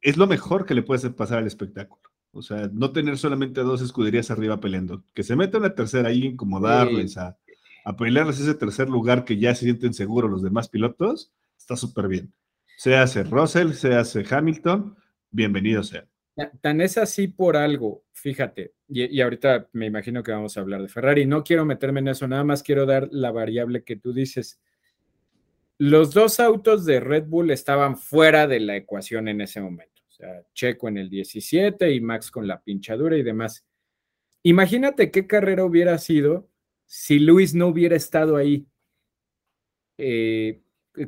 A: es lo mejor que le puede pasar al espectáculo. O sea, no tener solamente dos escuderías arriba peleando. Que se meta una tercera ahí, incomodarles, a, a pelearles ese tercer lugar que ya se sienten seguros los demás pilotos, está súper bien. Se hace Russell, se hace Hamilton, bienvenido sea.
B: Tan es así por algo, fíjate, y, ahorita me imagino que vamos a hablar de Ferrari, no quiero meterme en eso, nada más quiero dar la variable que tú dices. Los dos autos de Red Bull estaban fuera de la ecuación en ese momento, o sea, Checo en el 17 y Max con la pinchadura y demás. Imagínate qué carrera hubiera sido si Luis no hubiera estado ahí eh,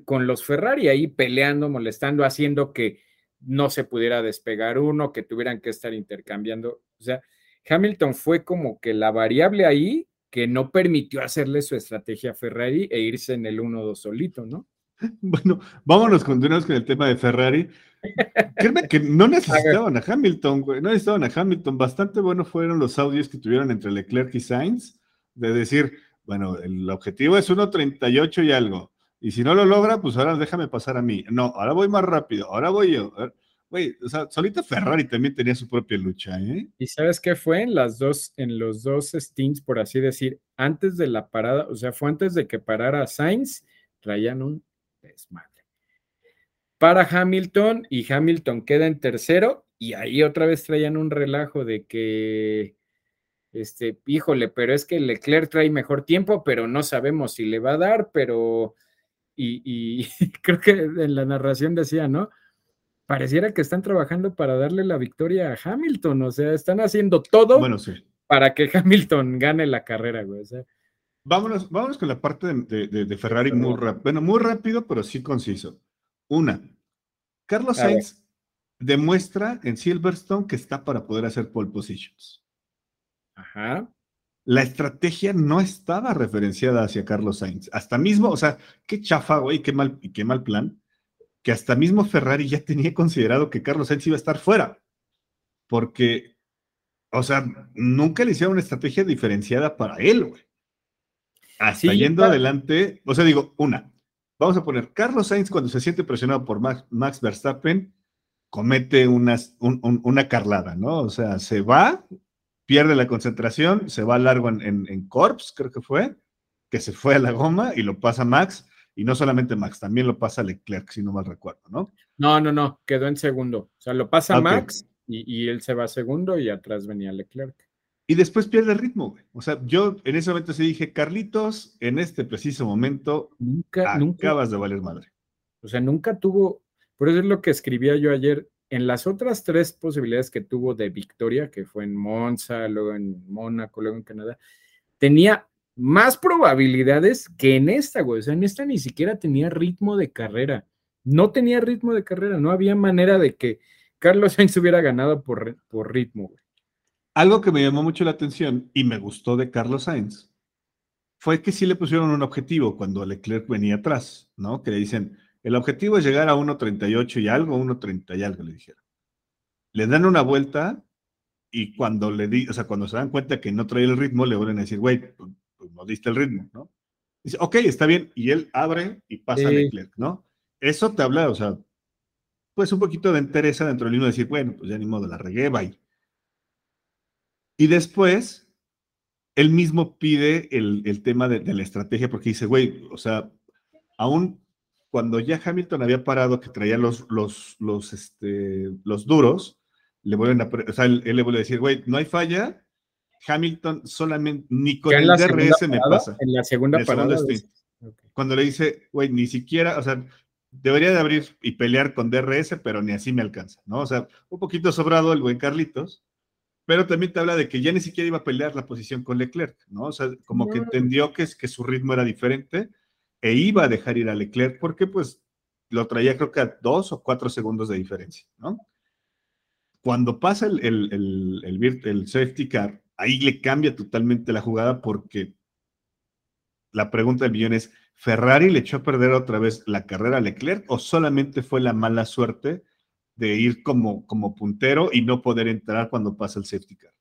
B: con los Ferrari ahí peleando, molestando, haciendo que no se pudiera despegar uno, que tuvieran que estar intercambiando. O sea, Hamilton fue como que la variable ahí que no permitió hacerle su estrategia a Ferrari e irse en el 1-2 solito, ¿no?
A: Bueno, vámonos, continuamos con el tema de Ferrari. Créeme que no necesitaban a, Hamilton, güey, no necesitaban a Hamilton. Bastante buenos fueron los audios que tuvieron entre Leclerc y Sainz, de decir, bueno, el objetivo es 1.38 y algo. Y si no lo logra, pues ahora déjame pasar a mí. No, ahora voy más rápido, ahora voy yo. Güey, o sea, solita Ferrari también tenía su propia lucha, ¿eh?
B: ¿Y sabes qué fue? En las dos, en los dos stints, por así decir, antes de la parada, o sea, fue antes de que parara Sainz, traían un desmadre. Para Hamilton y Hamilton queda en tercero y ahí otra vez traían un relajo de que, este, híjole, pero es que Leclerc trae mejor tiempo, pero no sabemos si le va a dar, pero y, creo que en la narración decía, ¿no? Pareciera que están trabajando para darle la victoria a Hamilton, o sea, están haciendo todo para que Hamilton gane la carrera, güey.
A: vámonos, vámonos con la parte de, Ferrari muy rápido, bueno, muy rápido, pero sí conciso. Una, Carlos Sainz demuestra en Silverstone que está para poder hacer pole positions.
B: Ajá
A: la estrategia no estaba referenciada hacia Carlos Sainz. Hasta mismo, o sea, qué chafa, güey, qué mal, qué mal plan, que hasta mismo Ferrari ya tenía considerado que Carlos Sainz iba a estar fuera. Porque, o sea, nunca le hicieron una estrategia diferenciada para él, güey. Hasta yendo adelante, o sea, digo, una, vamos a poner, Carlos Sainz cuando se siente presionado por Max, Verstappen, comete una carlada, ¿no? O sea, se va pierde la concentración, se va largo en, en, Corps, creo que fue, que se fue a la goma y lo pasa Max, y no solamente Max, también lo pasa Leclerc, si no mal recuerdo, ¿no?
B: No, no, no, quedó en segundo. O sea, lo pasa Max y, él se va a segundo y atrás venía Leclerc.
A: Y después pierde el ritmo, güey. O sea, yo en ese momento sí dije, Carlitos, en este preciso momento,
B: nunca,
A: acabas de valer madre.
B: O sea, nunca tuvo, por eso es lo que escribía yo ayer, en las otras tres posibilidades que tuvo de victoria, que fue en Monza, luego en Mónaco, luego en Canadá, tenía más probabilidades que en esta, güey. O sea, en esta ni siquiera tenía ritmo de carrera. No tenía ritmo de carrera, no había manera de que Carlos Sainz hubiera ganado por, por ritmo, güey.
A: Algo que me llamó mucho la atención y me gustó de Carlos Sainz fue que sí le pusieron un objetivo cuando Leclerc venía atrás, ¿no? Que le dicen, el objetivo es llegar a 1.38 y algo, 1.30 y algo, le dijeron. Le dan una vuelta y cuando le di, o sea, cuando se dan cuenta que no trae el ritmo, le vuelven a decir, güey, pues, pues, no diste el ritmo, ¿no? Dice, ok, está bien. Y él abre y pasa a Leclerc, ¿no? Eso te habla, o sea, pues un poquito de entereza dentro del mismo decir, bueno, pues ya ni modo, la regué, bye. Y después, él mismo pide el, tema de, la estrategia porque dice, güey, o sea, aún cuando ya Hamilton había parado, que traía los, los, los, este, los duros, le vuelven a, o sea, él, le vuelve a decir, güey, no hay falla, Hamilton solamente, ni con el DRS me pasa.
B: En la segunda parada.
A: Cuando le dice, güey, ni siquiera, o sea, debería de abrir y pelear con DRS, pero ni así me alcanza, ¿no? O sea, un poquito sobrado el buen Carlitos, pero también te habla de que ya ni siquiera iba a pelear la posición con Leclerc, ¿no? O sea, como que entendió que, que su ritmo era diferente e iba a dejar ir a Leclerc porque pues lo traía creo que a dos o cuatro segundos de diferencia, ¿no? Cuando pasa el, el, el, el safety car, ahí le cambia totalmente la jugada porque la pregunta del millón es, ¿Ferrari le echó a perder otra vez la carrera a Leclerc o solamente fue la mala suerte de ir como, como puntero y no poder entrar cuando pasa el safety car?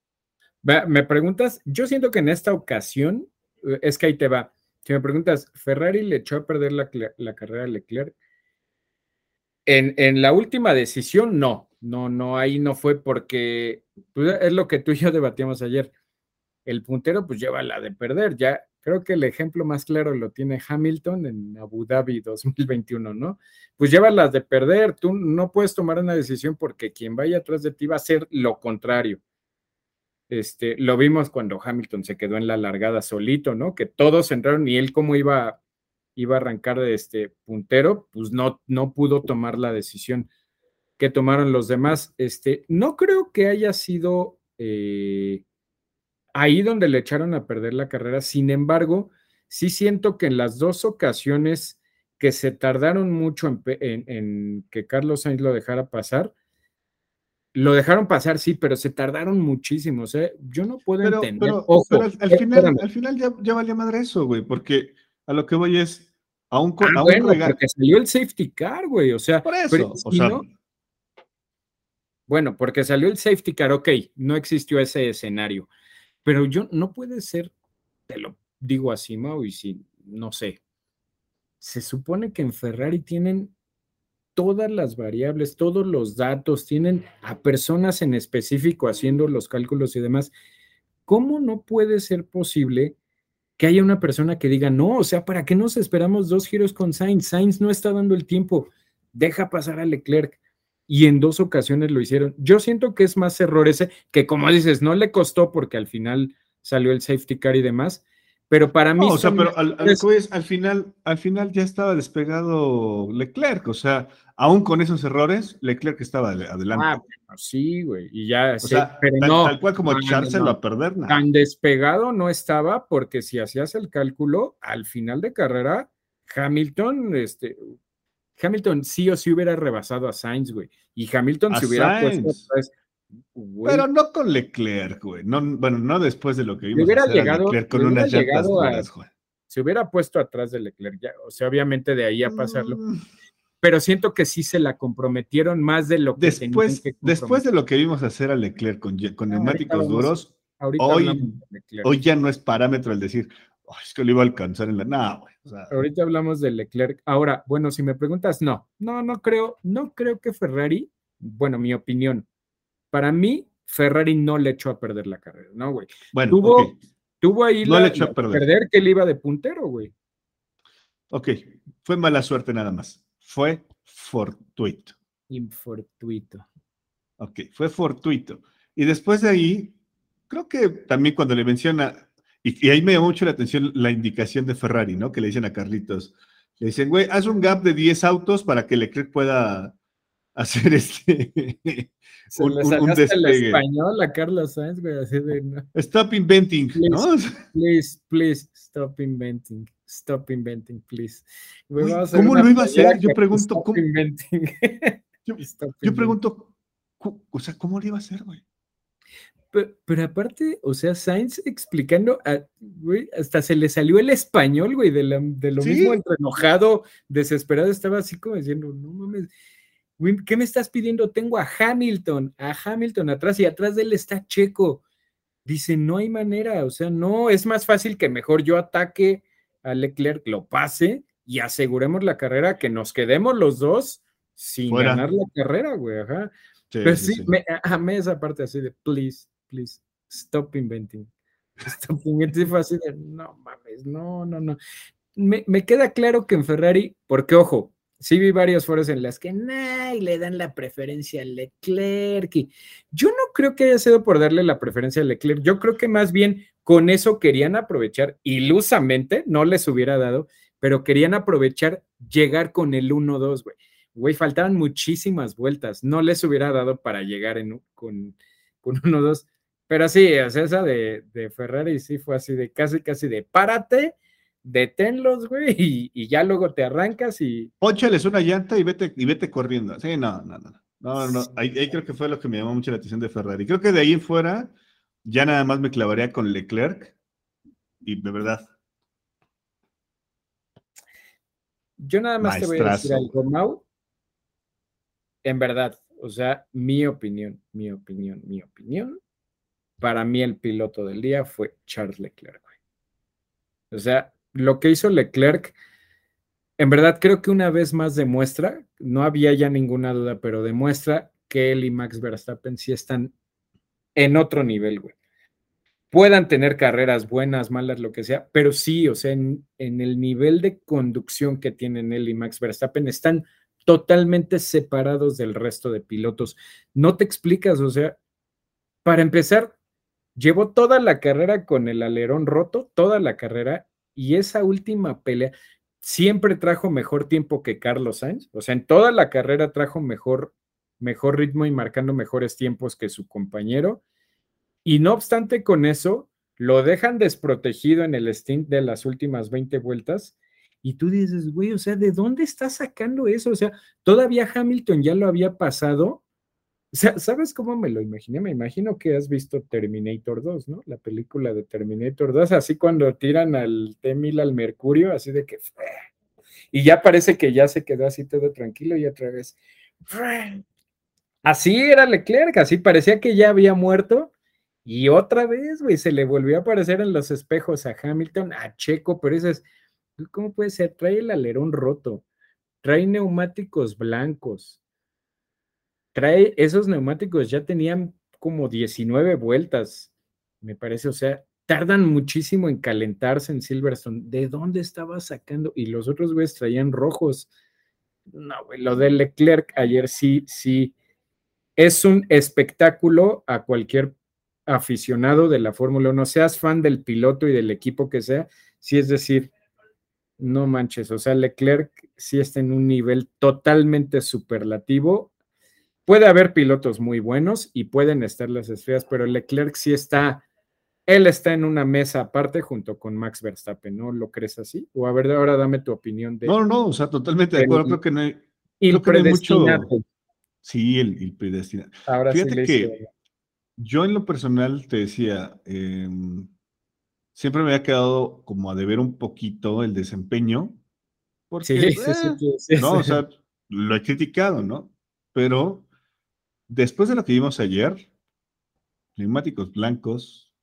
B: Me preguntas, yo siento que en esta ocasión, eh, es que ahí te va, si me preguntas, ¿Ferrari le echó a perder la, carrera a Leclerc? En, en, la última decisión, no, no, no, ahí no fue porque pues, es lo que tú y yo debatíamos ayer. El puntero pues lleva la de perder, ya Creo que el ejemplo más claro lo tiene Hamilton en Abu Dhabi 2021, ¿no? Pues lleva las de perder, tú no puedes tomar una decisión porque quien vaya atrás de ti va a hacer lo contrario. Este, lo vimos cuando Hamilton se quedó en la largada solito, ¿no? Que todos entraron y él como iba, iba a arrancar de este puntero, pues no, no pudo tomar la decisión que tomaron los demás. Este, no creo que haya sido eh, ahí donde le echaron a perder la carrera. Sin embargo, sí siento que en las dos ocasiones que se tardaron mucho en, que Carlos Sainz lo dejara pasar, lo dejaron pasar, sí, pero se tardaron muchísimo. O sea, yo no puedo entender.
A: Pero, al, final, al final ya, ya valía madre eso, güey, porque a lo que voy es, aún con.
B: Ah, bueno, porque salió el safety car, güey. O sea,
A: por eso, o sea,
B: bueno, porque salió el safety car, ok, no existió ese escenario. Pero yo no puede ser, te lo digo así, Mau, y si no sé. Se supone que en Ferrari tienen todas las variables, todos los datos, tienen a personas en específico haciendo los cálculos y demás. ¿Cómo no puede ser posible que haya una persona que diga, no, o sea, ¿para qué nos esperamos dos giros con Sainz? Sainz no está dando el tiempo, deja pasar a Leclerc y en dos ocasiones lo hicieron. Yo siento que es más error ese, que como dices, no le costó porque al final salió el safety car y demás, pero para mí...
A: o sea, pero al, al, final, al final ya estaba despegado Leclerc, o sea, aún con esos errores, Leclerc estaba adelante. Ah,
B: sí, güey, y ya,
A: o sea, pero tal, no, tal cual como echárselo a perder.
B: Nada. Tan despegado no estaba porque si hacías el cálculo, al final de carrera, Hamilton, este, Hamilton sí o sí hubiera rebasado a Sainz, güey. Y Hamilton se hubiera puesto
A: Pero no con Leclerc, güey. No, bueno, no después de lo que vimos
B: hubiera llegado,
A: Leclerc con unas llantas duras,
B: güey. Se hubiera puesto atrás de Leclerc, ya, o sea, obviamente de ahí a pasarlo. Mm. Pero siento que sí se la comprometieron más de lo que
A: después, Después de lo que vimos hacer a Leclerc con, con neumáticos duros, hoy, hoy ya no es parámetro el decir, es que lo iba a alcanzar en la. No, güey.
B: Ahorita hablamos de Leclerc. Ahora, bueno, si me preguntas, no, no, no creo, no creo que Ferrari, bueno, mi opinión, para mí, Ferrari no le echó a perder la carrera, ¿no, güey?
A: Bueno,
B: tuvo, tuvo ahí
A: no le echó a perder.
B: que él iba de puntero, güey.
A: Ok, fue mala suerte nada más. Fue fortuito.
B: Infortuito.
A: Ok, fue fortuito. Y después de ahí, creo que también cuando le menciona y, ahí me llamó mucho la atención la indicación de Ferrari, ¿no? Que le dicen a Carlitos. Le dicen, güey, haz un gap de 10 autos para que Leclerc pueda hacer este.
B: Se
A: un,
B: le
A: un- un
B: sacaste el
A: despegue.
B: español a Carlos Sainz, güey, así de no.
A: Stop inventing, ¿no?
B: Please, please, stop inventing. Stop inventing, please. Güey,
A: Uy, ¿cómo lo iba a hacer? Yo pregunto,
B: stop
A: ¿cómo?
B: inventing.
A: Yo,
B: Stop
A: yo
B: inventing.
A: pregunto, o sea, ¿cómo lo iba a hacer, güey?
B: Pero, pero aparte, o sea, Sainz explicando, a- güey, hasta se le salió el español, güey, de, la- de lo
A: Sí.
B: mismo, entre enojado, desesperado, estaba así como diciendo, no mames, güey, ¿qué me estás pidiendo? Tengo a Hamilton, a Hamilton atrás y atrás de él está Checo. Dice, no hay manera, o sea, no, es más fácil que mejor yo ataque a Leclerc, lo pase y aseguremos la carrera, que nos quedemos los dos sin
A: Fuera.
B: ganar la carrera, güey, ajá.
A: Sí,
B: Pero
A: sí,
B: sí,
A: sí.
B: me amé esa parte así de please, please, stop inventing. Stop inventing. Fue así de no mames, no, no, no. Me, me queda claro que en Ferrari, porque ojo, sí vi varios foros en las que nah, le dan la preferencia a Leclerc. Y yo no creo que haya sido por darle la preferencia a Leclerc. Yo creo que más bien con eso querían aprovechar ilusamente, no les hubiera dado, pero querían aprovechar llegar con el 1-2, güey. Güey, faltaban muchísimas vueltas. No les hubiera dado para llegar con, con uno o dos. Pero sí, o sea, esa de, de Ferrari sí fue así de casi, casi de párate, deténlos, güey, y, y ya luego te arrancas y
A: Pónchales una llanta y vete, y vete corriendo. Sí, no, no, no. No, no, ahí, ahí creo que fue lo que me llamó mucho la atención de Ferrari. Creo que de ahí en fuera ya nada más me clavaría con Leclerc y de verdad,
B: yo nada más te voy a decir algo, Mau. En verdad, o sea, mi opinión, mi opinión, mi opinión. Para mí el piloto del día fue Charles Leclerc, güey. O sea, lo que hizo Leclerc, en verdad creo que una vez más demuestra, no había ya ninguna duda, pero demuestra que él y Max Verstappen sí están en otro nivel, güey. Puedan tener carreras buenas, malas, lo que sea, pero sí, o sea, en, el nivel de conducción que tienen él y Max Verstappen están totalmente separados del resto de pilotos. No te explicas, o sea, para empezar, llevó toda la carrera con el alerón roto, toda la carrera, y esa última pelea siempre trajo mejor tiempo que Carlos Sainz, o sea, en toda la carrera trajo mejor, mejor ritmo y marcando mejores tiempos que su compañero. Y no obstante con eso, lo dejan desprotegido en el stint de las últimas 20 vueltas. Y tú dices, güey, o sea, ¿de dónde está sacando eso? O sea, todavía Hamilton ya lo había pasado. ¿Sabes cómo me lo imaginé? Me imagino que has visto Terminator 2, ¿no? La película de Terminator 2, así cuando tiran al T-1000 al Mercurio, así de que... Y ya parece que ya se quedó así todo tranquilo y otra vez... Así era Leclerc, así parecía que ya había muerto. Y otra vez, güey, se le volvió a aparecer en los espejos a Hamilton, a Checo, pero eso es, ¿cómo puede ser? Trae el alerón roto, trae neumáticos blancos, trae esos neumáticos, ya tenían como 19 vueltas, me parece, o sea, tardan muchísimo en calentarse en Silverstone. ¿De dónde estaba sacando? Y los otros güeyes traían rojos. No, güey, lo de Leclerc ayer sí, sí, es un espectáculo a cualquier aficionado de la Fórmula 1, seas fan del piloto y del equipo que sea, sí es decir, no manches, o sea, Leclerc sí está en un nivel totalmente superlativo. Puede haber pilotos muy buenos y pueden estar las estrellas, pero Leclerc sí está, él está en una mesa aparte junto con Max Verstappen, ¿no lo crees así? O a ver, ahora dame tu opinión de
A: no, no, o sea, totalmente de
B: El-
A: acuerdo. Creo que no hay,
B: el
A: creo que no hay mucho-
B: predestinado.
A: sí, el, el predestinado.
B: Ahora sí
A: Fíjate
B: le
A: que
B: hice-
A: Yo en lo personal te decía, em, siempre me había quedado como a deber un poquito el desempeño, porque,
B: Sí, sí, sí,
A: eh,
B: sí, sí,
A: no, o
B: sí.
A: sea, lo he criticado, ¿no? Pero después de lo que vimos ayer, neumáticos blancos,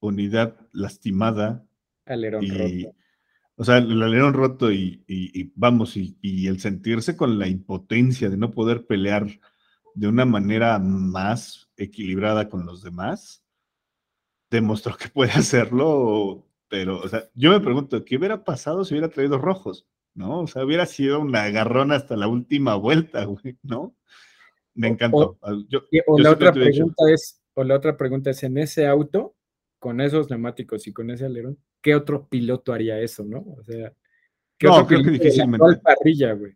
A: unidad lastimada,
B: alerón
A: y,
B: roto.
A: o sea, el alerón roto y, y- y vamos, y, y el sentirse con la impotencia de no poder pelear de una manera más equilibrada con los demás, demostró que puede hacerlo, pero, o sea, yo me pregunto, ¿qué hubiera pasado si hubiera traído rojos? ¿No? O sea, hubiera sido un agarrón hasta la última vuelta, güey, ¿no? Me
B: O-
A: encantó. Yo-
B: O
A: yo
B: la otra pregunta es, o la otra pregunta es, en ese auto, con esos neumáticos y con ese alerón, ¿qué otro piloto haría eso, no? O sea, ¿qué
A: No,
B: otro
A: creo que difícilmente.
B: parrilla, güey?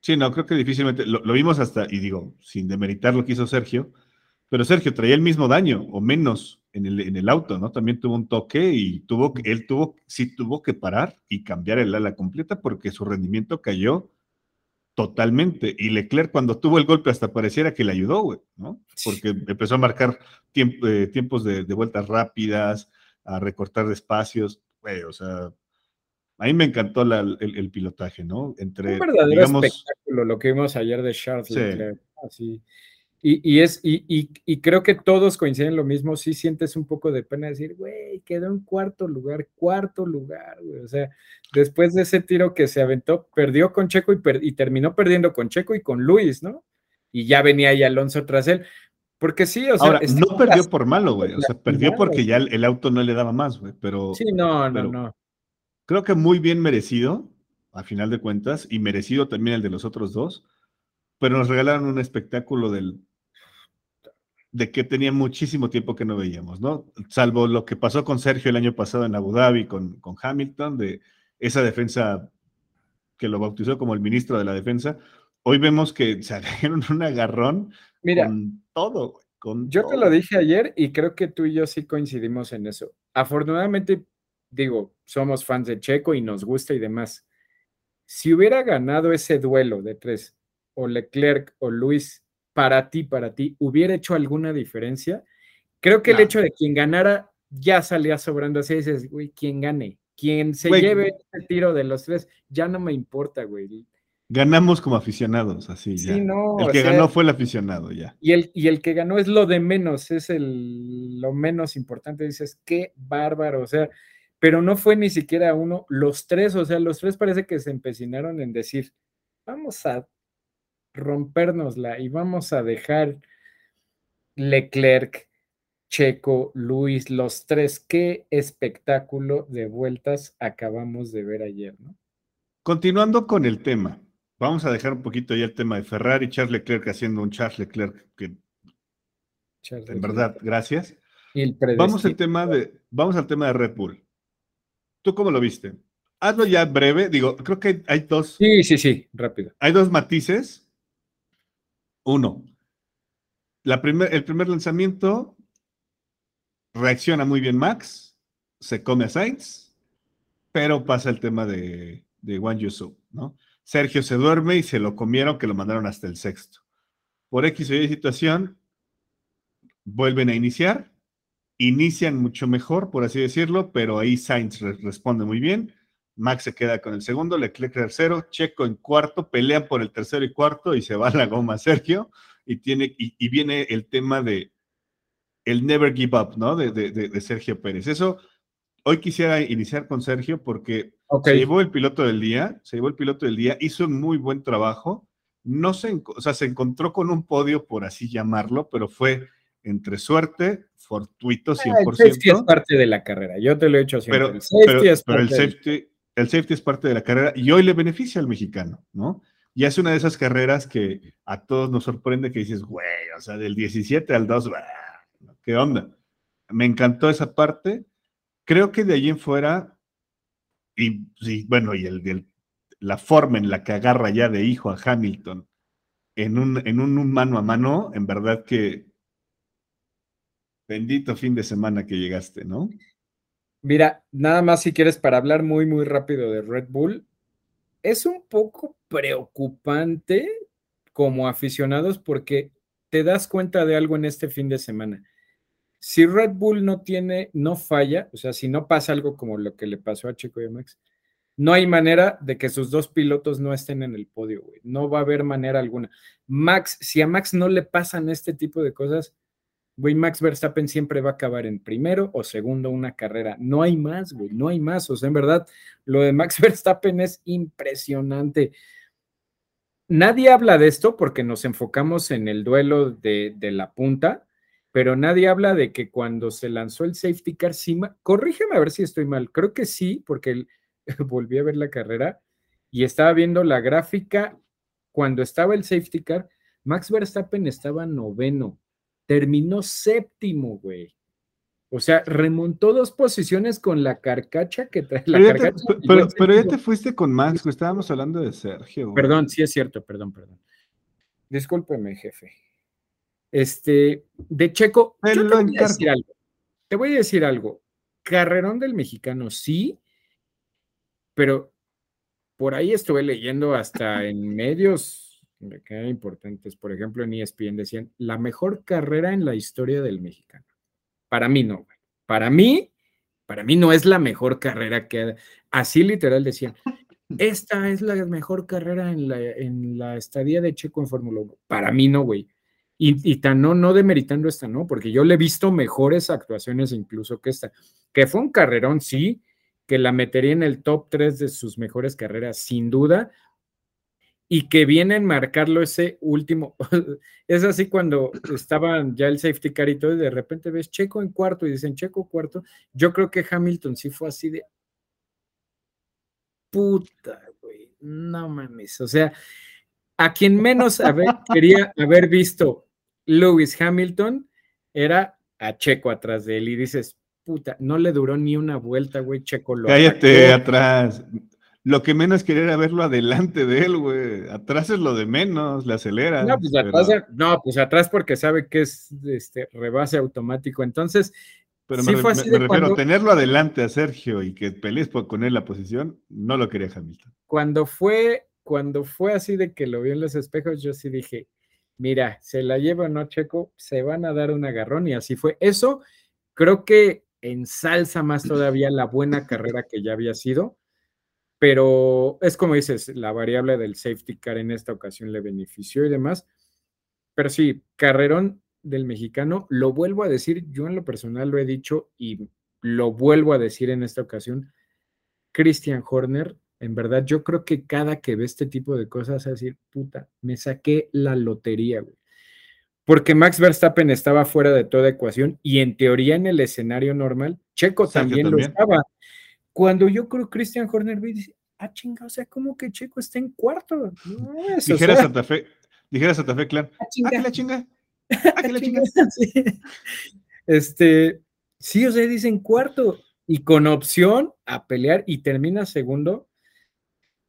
A: Sí, no, creo que difícilmente, lo, vimos hasta, y digo, sin demeritar lo que hizo Sergio, pero Sergio traía el mismo daño o menos en el, en el auto, ¿no? También tuvo un toque y tuvo, él tuvo, sí tuvo que parar y cambiar el ala completa porque su rendimiento cayó totalmente. Y Leclerc cuando tuvo el golpe hasta pareciera que le ayudó, güey, ¿no? Porque empezó a marcar eh, tiempos de, vueltas rápidas, a recortar espacios, güey, o sea, a mí me encantó el, pilotaje, ¿no?
B: Entre, Un verdadero espectáculo lo que vimos ayer de Charles Leclerc. Así. Y, es, y, creo que todos coinciden lo mismo, sí sientes un poco de pena decir, güey, quedó en cuarto lugar, cuarto lugar, güey. O sea, después de ese tiro que se aventó, perdió con Checo y, y terminó perdiendo con Checo y con Luis, ¿no? Y ya venía ahí Alonso tras él. Porque sí, o sea.
A: Ahora, no perdió por malo, güey. O sea, perdió porque ya el, auto no le daba más, güey. Pero.
B: Sí, no, no, no.
A: Creo que muy bien merecido, a final de cuentas, y merecido también el de los otros dos. Pero nos regalaron un espectáculo del de que tenía muchísimo tiempo que no veíamos, ¿no? Salvo lo que pasó con Sergio el año pasado en Abu Dhabi con, con Hamilton, de esa defensa que lo bautizó como el ministro de la defensa. Hoy vemos que se dieron un agarrón
B: Mira,
A: con todo. Con
B: yo te lo dije ayer y creo que tú y yo sí coincidimos en eso. Afortunadamente, digo, somos fans de Checo y nos gusta y demás. Si hubiera ganado ese duelo de tres, o Leclerc o Luis para ti, para ti, hubiera hecho alguna diferencia? Creo que el hecho de quien ganara ya salía sobrando así, dices, güey, quien gane, quien se lleve el tiro de los tres, ya no me importa, güey.
A: Ganamos como aficionados, así ya. No, el que ganó fue el aficionado, ya.
B: Y el, y el que ganó es lo de menos, es el, lo menos importante. Dices, qué bárbaro, o sea, pero no fue ni siquiera uno, los tres, o sea, los tres parece que se empecinaron en decir, vamos a rompérnosla y vamos a dejar Leclerc, Checo, Luis, los tres. Qué espectáculo de vueltas acabamos de ver ayer, ¿no?
A: Continuando con el tema, vamos a dejar un poquito ya el tema de Ferrari, Charles Leclerc haciendo un Charles Leclerc que en verdad, gracias. vamos al tema de vamos al tema de Red Bull. ¿Tú cómo lo viste? Hazlo ya breve, digo, creo que hay dos.
B: Sí, sí, sí, rápido.
A: Hay dos matices uno, la el primer lanzamiento reacciona muy bien Max, se come a Sainz, pero pasa el tema de, de Wang Yusu, ¿no? Sergio se duerme y se lo comieron, que lo mandaron hasta el sexto. Por X o Y situación, vuelven a iniciar, inician mucho mejor, por así decirlo, pero ahí Sainz responde muy bien. Max se queda con el segundo, Leclerc tercero, Checo en cuarto, pelean por el tercero y cuarto y se va la goma Sergio y tiene y, viene el tema de el never give up, ¿no? De, Sergio Pérez. Eso hoy quisiera iniciar con Sergio porque se llevó el piloto del día, se llevó el piloto del día, hizo un muy buen trabajo. No se, o sea, se encontró con un podio, por así llamarlo, pero fue entre suerte, fortuito 100%. Ah, el
B: safety es parte de la carrera, yo te lo he dicho siempre.
A: Pero el safety, es pero el safety el safety es parte de la carrera y hoy le beneficia al mexicano, ¿no? Y es una de esas carreras que a todos nos sorprende que dices, güey, o sea, del 17 al 2, ¿qué onda? Me encantó esa parte. Creo que de allí en fuera, y bueno, y el, la forma en la que agarra ya de hijo a Hamilton en un, en un mano a mano, en verdad que bendito fin de semana que llegaste, ¿no?
B: Mira, nada más si quieres para hablar muy, muy rápido de Red Bull, es un poco preocupante como aficionados porque te das cuenta de algo en este fin de semana. Si Red Bull no tiene, no falla, o sea, si no pasa algo como lo que le pasó a Chico y a Max, no hay manera de que sus dos pilotos no estén en el podio, güey. No va a haber manera alguna. Max, si a Max no le pasan este tipo de cosas, Max Verstappen siempre va a acabar en primero o segundo una carrera. No hay más, güey, no hay más. O sea, en verdad, lo de Max Verstappen es impresionante. Nadie habla de esto porque nos enfocamos en el duelo de, la punta, pero nadie habla de que cuando se lanzó el safety car, sí, corrígeme a ver si estoy mal, creo que sí, porque volví a ver la carrera y estaba viendo la gráfica cuando estaba el safety car, Max Verstappen estaba noveno terminó séptimo, güey. O sea, remontó dos posiciones con la carcacha que trae la
A: Pero, ya te,
B: carcacha.
A: pero- ya te fuiste con Max, güey, estábamos hablando de Sergio. güey.
B: Perdón, sí es cierto, perdón, perdón. Discúlpeme, jefe. Este, de Checo,
A: Te
B: yo
A: lo
B: te voy a
A: encargo.
B: decir algo. Te voy a decir algo. Carrerón del mexicano, sí, pero por ahí estuve leyendo hasta en medios que eran importantes, por ejemplo, en ESPN decían, la mejor carrera en la historia del mexicano. Para mí no, güey. Para mí, para mí no es la mejor carrera que... Así literal decían, esta es la mejor carrera en la, en la estadía de Checo en Fórmula 1. Para mí no, güey. Y, y tan no, no demeritando esta, ¿no? Porque yo le he visto mejores actuaciones incluso que esta. Que fue un carrerón, sí, que la metería en el top 3 de sus mejores carreras, sin duda. Y que viene a enmarcarlo ese último. es así cuando estaban ya el safety car y todo, y de repente ves Checo en cuarto y dicen Checo cuarto. Yo creo que Hamilton sí fue así de, puta, güey, no mames. O sea, a quien menos haber- quería haber visto Lewis Hamilton era a Checo atrás de él y dices, puta, no le duró ni una vuelta, güey, Checo lo
A: Cállate
B: atacó.
A: atrás. Lo que menos quería era verlo adelante de él, güey. Atrás es lo de menos, le aceleras.
B: No, pues
A: pero-
B: atrás, no, pues atrás porque sabe que es este rebase automático. Entonces,
A: Pero
B: Sí
A: me,
B: fue así
A: me
B: de
A: refiero
B: cuando-
A: tenerlo adelante a Sergio y que pelees por- con él la posición, no lo quería Hamilton.
B: cuando fue, cuando fue así de que lo vi en los espejos, yo sí dije, mira, se la lleva no Checo, se van a dar un agarrón y así fue. Eso creo que ensalza más todavía la buena carrera que ya había sido, pero es como dices, la variable del safety car en esta ocasión le benefició y demás. Pero sí, carrerón del mexicano, lo vuelvo a decir, yo en lo personal lo he dicho y lo vuelvo a decir en esta ocasión, Christian Horner, en verdad, yo creo que cada que ve este tipo de cosas, a decir, puta, me saqué la lotería, güey. Porque Max Verstappen estaba fuera de toda ecuación y en teoría en el escenario normal, Checo
A: Sergio
B: también,
A: también.
B: lo estaba. Cuando yo creo Christian Horner dice, ah, chinga, o sea, ¿cómo que Checo está en cuarto? No es, o
A: Dijera
B: sea,
A: Santa Fe, dijera Santa Fe Clan,
B: ah,
A: ¡ah,
B: chinga".
A: que la chinga! ¡Ah, que la chinga!
B: Sí. Este, sí, o sea, dicen cuarto y con opción a pelear y termina segundo.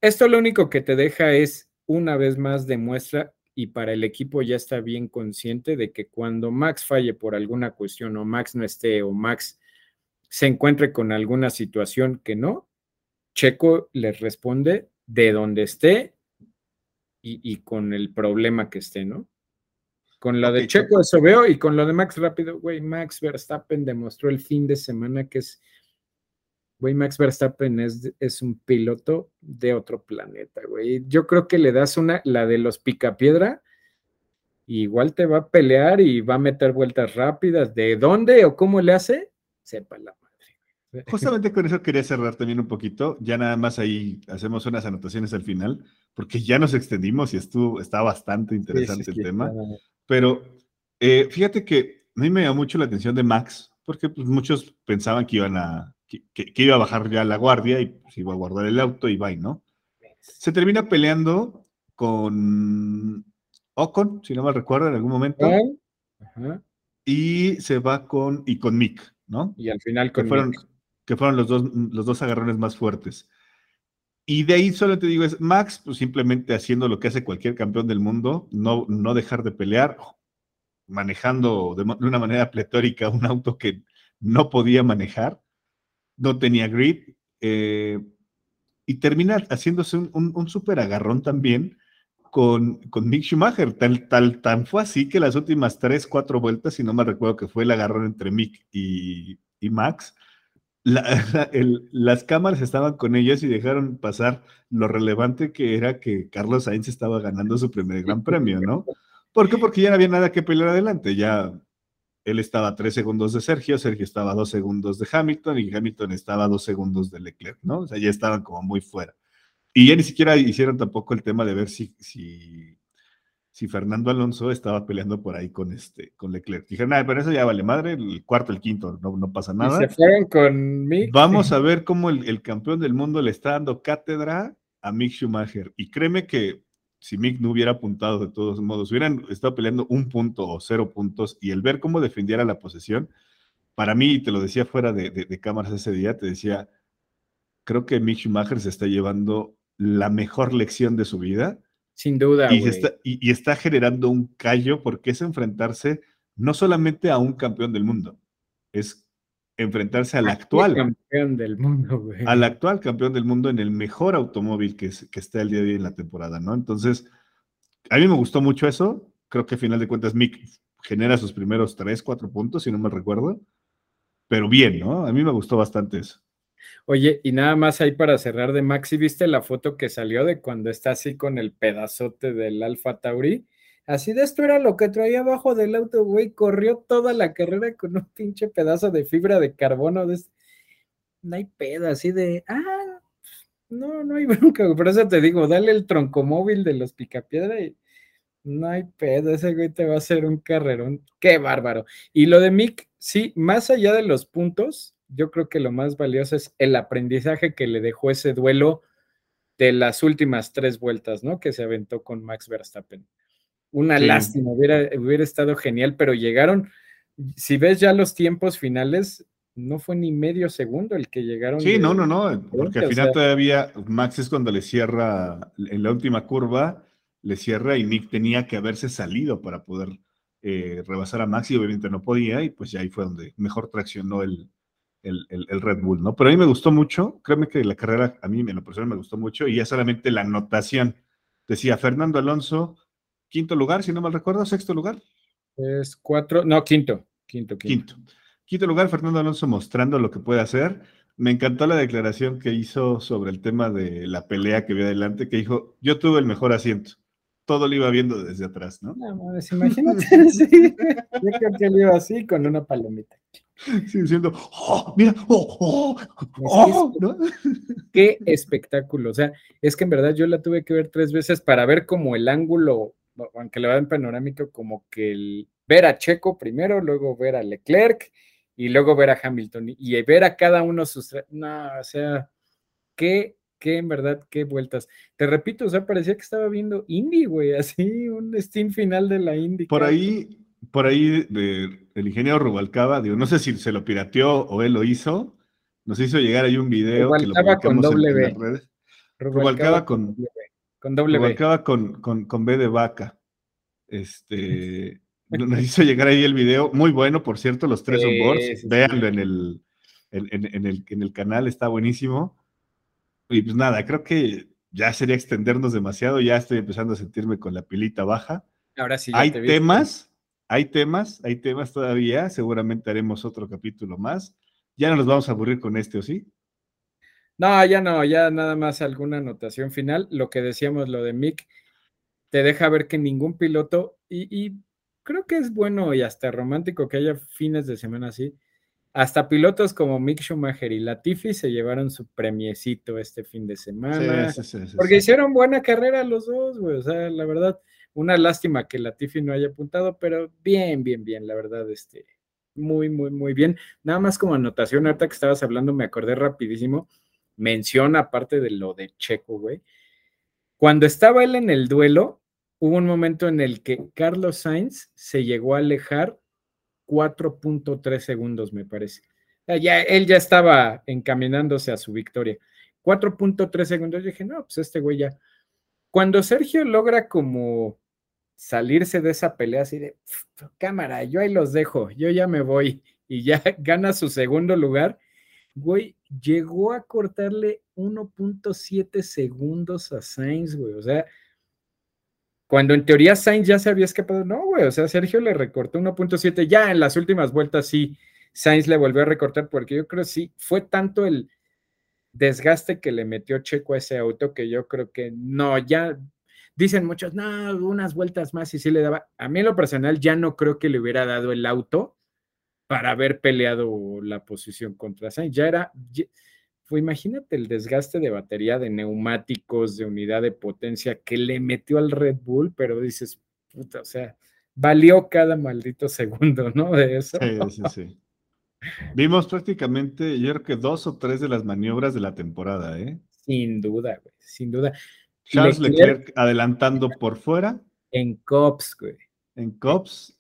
B: Esto lo único que te deja es, una vez más, demuestra y para el equipo ya está bien consciente de que cuando Max falle por alguna cuestión o Max no esté o Max se encuentre con alguna situación que no, Checo les responde de donde esté y, y con el problema que esté, ¿no? Con lo de Checo, eso veo, y con lo de Max rápido, güey, Max Verstappen demostró el fin de semana que es, güey, Max Verstappen es, es un piloto de otro planeta, güey. Yo creo que le das una, la de los picapiedra, igual te va a pelear y va a meter vueltas rápidas. ¿De dónde o cómo le hace? La güey.
A: Justamente con eso quería cerrar también un poquito. Ya nada más ahí hacemos unas anotaciones al final, porque ya nos extendimos y estuvo, está bastante interesante
B: Sí, sí,
A: el tema.
B: está-
A: Pero eh, fíjate que a mí me llamó mucho la atención de Max, porque pues, muchos pensaban que iban a que, que- que iba a bajar ya la guardia y pues, iba a guardar el auto y va, ¿no? Se termina peleando con Ocon, si no mal recuerdo, en algún momento,
B: Ajá,
A: y se va con y con Mick, ¿no?
B: Y al final con
A: fueron,
B: Mick.
A: Que fueron los, dos, los dos agarrones más fuertes. Y de ahí solo te digo, es Max, pues simplemente haciendo lo que hace cualquier campeón del mundo, no, no dejar de pelear, manejando de, una manera pletórica un auto que no podía manejar, no tenía grip, eh, y termina haciéndose un, un, un súper agarrón también con, con Mick Schumacher. Tal, tal, tan fue así que las últimas tres, cuatro vueltas, si no me recuerdo que fue el agarrón entre Mick y, y Max, las cámaras estaban con ellos y dejaron pasar lo relevante que era que Carlos Sainz estaba ganando su primer gran premio, ¿no? ¿Por qué? Porque ya no había nada que pelear adelante, ya él estaba a tres segundos de Sergio, Sergio estaba a dos segundos de Hamilton y Hamilton estaba a dos segundos de Leclerc, ¿no? O sea, ya estaban como muy fuera. Y ya ni siquiera hicieron tampoco el tema de ver si, si, si Fernando Alonso estaba peleando por ahí con, este, con Leclerc. Dijeron, nada, pero eso ya vale madre, el cuarto, el quinto, no, no pasa
B: Y
A: nada.
B: se fueron con Mick.
A: Vamos a ver cómo el, el campeón del mundo le está dando cátedra a Mick Schumacher. Y créeme que si Mick no hubiera apuntado de todos modos, hubieran estado peleando un punto o cero puntos y el ver cómo defendiera la posesión, para mí, te lo decía fuera de, de, cámaras ese día, te decía, creo que Mick Schumacher se está llevando la mejor lección de su vida.
B: Sin duda.
A: Y está, y, está, generando un callo porque es enfrentarse no solamente a un campeón del mundo, es enfrentarse al actual
B: campeón del mundo, güey.
A: Al actual campeón del mundo en el mejor automóvil que, que está el día de hoy en la temporada, ¿no? Entonces, a mí me gustó mucho eso. Creo que a final de cuentas Mick genera sus primeros tres, cuatro puntos, si no me recuerdo. Pero bien, ¿no? A mí me gustó bastante eso.
B: Oye, y nada más ahí para cerrar de Maxi, ¿viste la foto que salió de cuando está así con el pedazote del Alfa Tauri? Así de esto era lo que traía abajo del auto, güey. Corrió toda la carrera con un pinche pedazo de fibra de carbono. De... No hay pedo, así de, ah, no, no hay bronca, Por eso te digo, dale el troncomóvil de los picapiedra y no hay pedo. Ese güey te va a hacer un carrerón. Qué bárbaro. Y lo de Mick, sí, más allá de los puntos, yo creo que lo más valioso es el aprendizaje que le dejó ese duelo de las últimas tres vueltas, ¿no? Que se aventó con Max Verstappen. Una lástima, hubiera, hubiera estado genial, pero llegaron, si ves ya los tiempos finales, no fue ni medio segundo el que llegaron.
A: Sí, no, no, no, porque al final todavía Max es cuando le cierra en la última curva, le cierra y Nick tenía que haberse salido para poder eh, rebasar a Max y obviamente no podía y pues ya ahí fue donde mejor traccionó el, el, Red Bull, ¿no? Pero a mí me gustó mucho, créeme que la carrera a mí en lo personal me gustó mucho y ya solamente la anotación. Decía Fernando Alonso, quinto lugar, si no mal recuerdo, sexto lugar.
B: Es cuatro, no, quinto, quinto,
A: quinto. Quinto, lugar, Fernando Alonso mostrando lo que puede hacer. Me encantó la declaración que hizo sobre el tema de la pelea que vio adelante, que dijo, yo tuve el mejor asiento. Todo lo iba viendo desde atrás, ¿no?
B: No, imagínate, sí. Yo creo que él iba así con una palomita.
A: Sí, diciendo, oh, mira, oh, oh,
B: Qué espectáculo. O sea, es que en verdad yo la tuve que ver tres veces para ver como el ángulo, aunque le va en panorámico, como que el, ver a Checo primero, luego ver a Leclerc y luego ver a Hamilton y ver a cada uno sus. No, o sea, qué, qué en verdad, qué vueltas. Te repito, o sea, parecía que estaba viendo Indy, güey, así, un Steam final de la Indy.
A: Por ahí por ahí de, el ingeniero Rubalcaba, digo, no sé si se lo pirateó o él lo hizo, nos hizo llegar ahí un video
B: que lo con doble
A: en, las redes. Rubalcaba, con,
B: con doble
A: Rubalcaba con, con, con, B de vaca. Este, nos hizo llegar ahí el video, muy bueno, por cierto, los tres onboards, véanlo en el, en, el, en el canal, está buenísimo. Y pues nada, creo que ya sería extendernos demasiado, ya estoy empezando a sentirme con la pilita baja.
B: Ahora sí.
A: Hay temas hay temas, hay temas todavía, seguramente haremos otro capítulo más. Ya no nos vamos a aburrir con este, ¿o sí?
B: No, ya no, ya nada más alguna anotación final. Lo que decíamos, lo de Mick, te deja ver que ningún piloto, y, creo que es bueno y hasta romántico que haya fines de semana así. Hasta pilotos como Mick Schumacher y Latifi se llevaron su premiecito este fin de semana. Sí, sí, sí, porque hicieron buena carrera los dos, güey. O sea, la verdad, una lástima que la Tiffy no haya apuntado, pero bien, bien, bien, la verdad, este, muy, muy, muy bien. Nada más como anotación, ahorita que estabas hablando, me acordé rapidísimo, menciona aparte de lo de Checo, güey. Cuando estaba él en el duelo, hubo un momento en el que Carlos Sainz se llegó a alejar 4.3 segundos, me parece. Ya, él ya estaba encaminándose a su victoria. 4.3 segundos. Yo dije, no, pues este güey ya. Cuando Sergio logra como salirse de esa pelea así de cámara, yo ahí los dejo, yo ya me voy y ya gana su segundo lugar, güey, llegó a cortarle 1.7 segundos a Sainz, güey, o sea, cuando en teoría Sainz ya se había escapado, no, güey, o sea, Sergio le recortó 1.7, ya en las últimas vueltas sí, Sainz le volvió a recortar porque yo creo que sí, fue tanto el desgaste que le metió Checo a ese auto que yo creo que no, ya Dicen muchos, no, unas vueltas más y sí le daba. A mí en lo personal ya no creo que le hubiera dado el auto para haber peleado la posición contra Sainz. Ya era, fue, imagínate el desgaste de batería, de neumáticos, de unidad de potencia que le metió al Red Bull, pero dices, puta, o sea, valió cada maldito segundo, ¿no? De eso.
A: Sí, sí, sí. Vimos prácticamente, yo creo que dos o tres de las maniobras de la temporada, ¿eh?
B: Sin duda, güey, sin duda.
A: Charles Leclerc, adelantando por fuera.
B: En Cops, güey.
A: En Cops.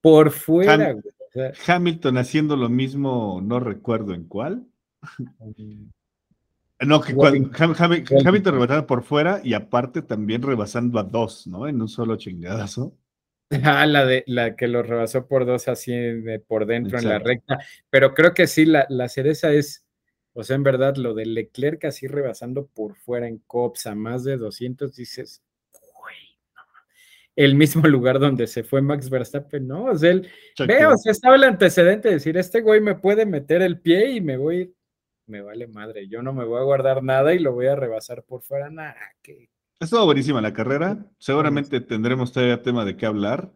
B: Por fuera, güey.
A: Hamilton haciendo lo mismo, no recuerdo en cuál. No, que cuando Hamilton rebasaba por fuera y aparte también rebasando a dos, ¿no? En un solo chingadazo.
B: Ah, la de la que lo rebasó por dos así de por dentro en la recta. Pero creo que sí, la, la, cereza es, o sea, en verdad, lo de Leclerc así rebasando por fuera en Cops a más de 200, dices, güey, el mismo lugar donde se fue Max Verstappen, ¿no? O sea, él, veo, o sea, estaba el antecedente de decir, este güey me puede meter el pie y me voy, me vale madre, yo no me voy a guardar nada y lo voy a rebasar por fuera, nada, que
A: ha estado buenísima la carrera. Seguramente tendremos todavía tema de qué hablar.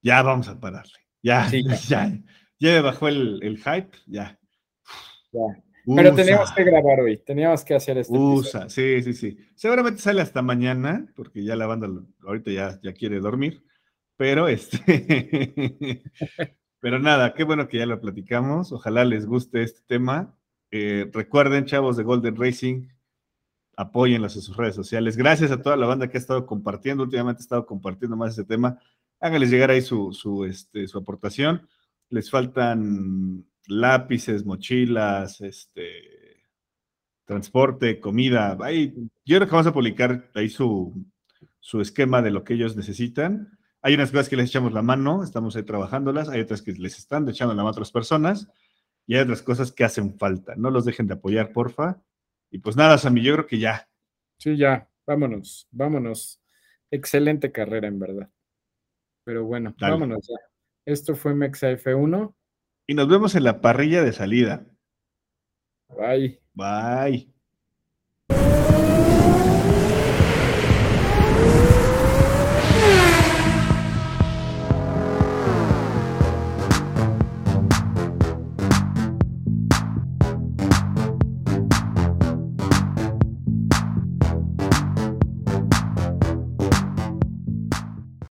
A: Ya vamos a pararle. Ya, ya, ya, bajó el, hype. Ya.
B: Pero teníamos que grabar hoy, teníamos que hacer este.
A: Usa, sí, sí, sí. Seguramente sale hasta mañana, porque ya la banda ahorita ya, ya quiere dormir. Pero este. pero nada, qué bueno que ya lo platicamos. Ojalá les guste este tema. Eh, recuerden, chavos de Golden Racing, apóyenlos en sus redes sociales. Gracias a toda la banda que ha estado compartiendo, últimamente ha estado compartiendo más ese tema. Háganles llegar ahí su, su, este, su aportación. Les faltan lápices, mochilas, este, transporte, comida. Ahí, yo creo que vamos a publicar ahí su, su esquema de lo que ellos necesitan. Hay unas cosas que les echamos la mano, estamos ahí trabajándolas, hay otras que les están echando la mano a otras personas y hay otras cosas que hacen falta. No los dejen de apoyar, porfa. Y pues nada, Sammy, yo creo que ya.
B: Sí, ya, vámonos, vámonos. Excelente carrera, en verdad. Pero bueno, vámonos ya. Esto fue Mexa F1.
A: Y nos vemos en la parrilla de salida.
B: Bye.
A: Bye.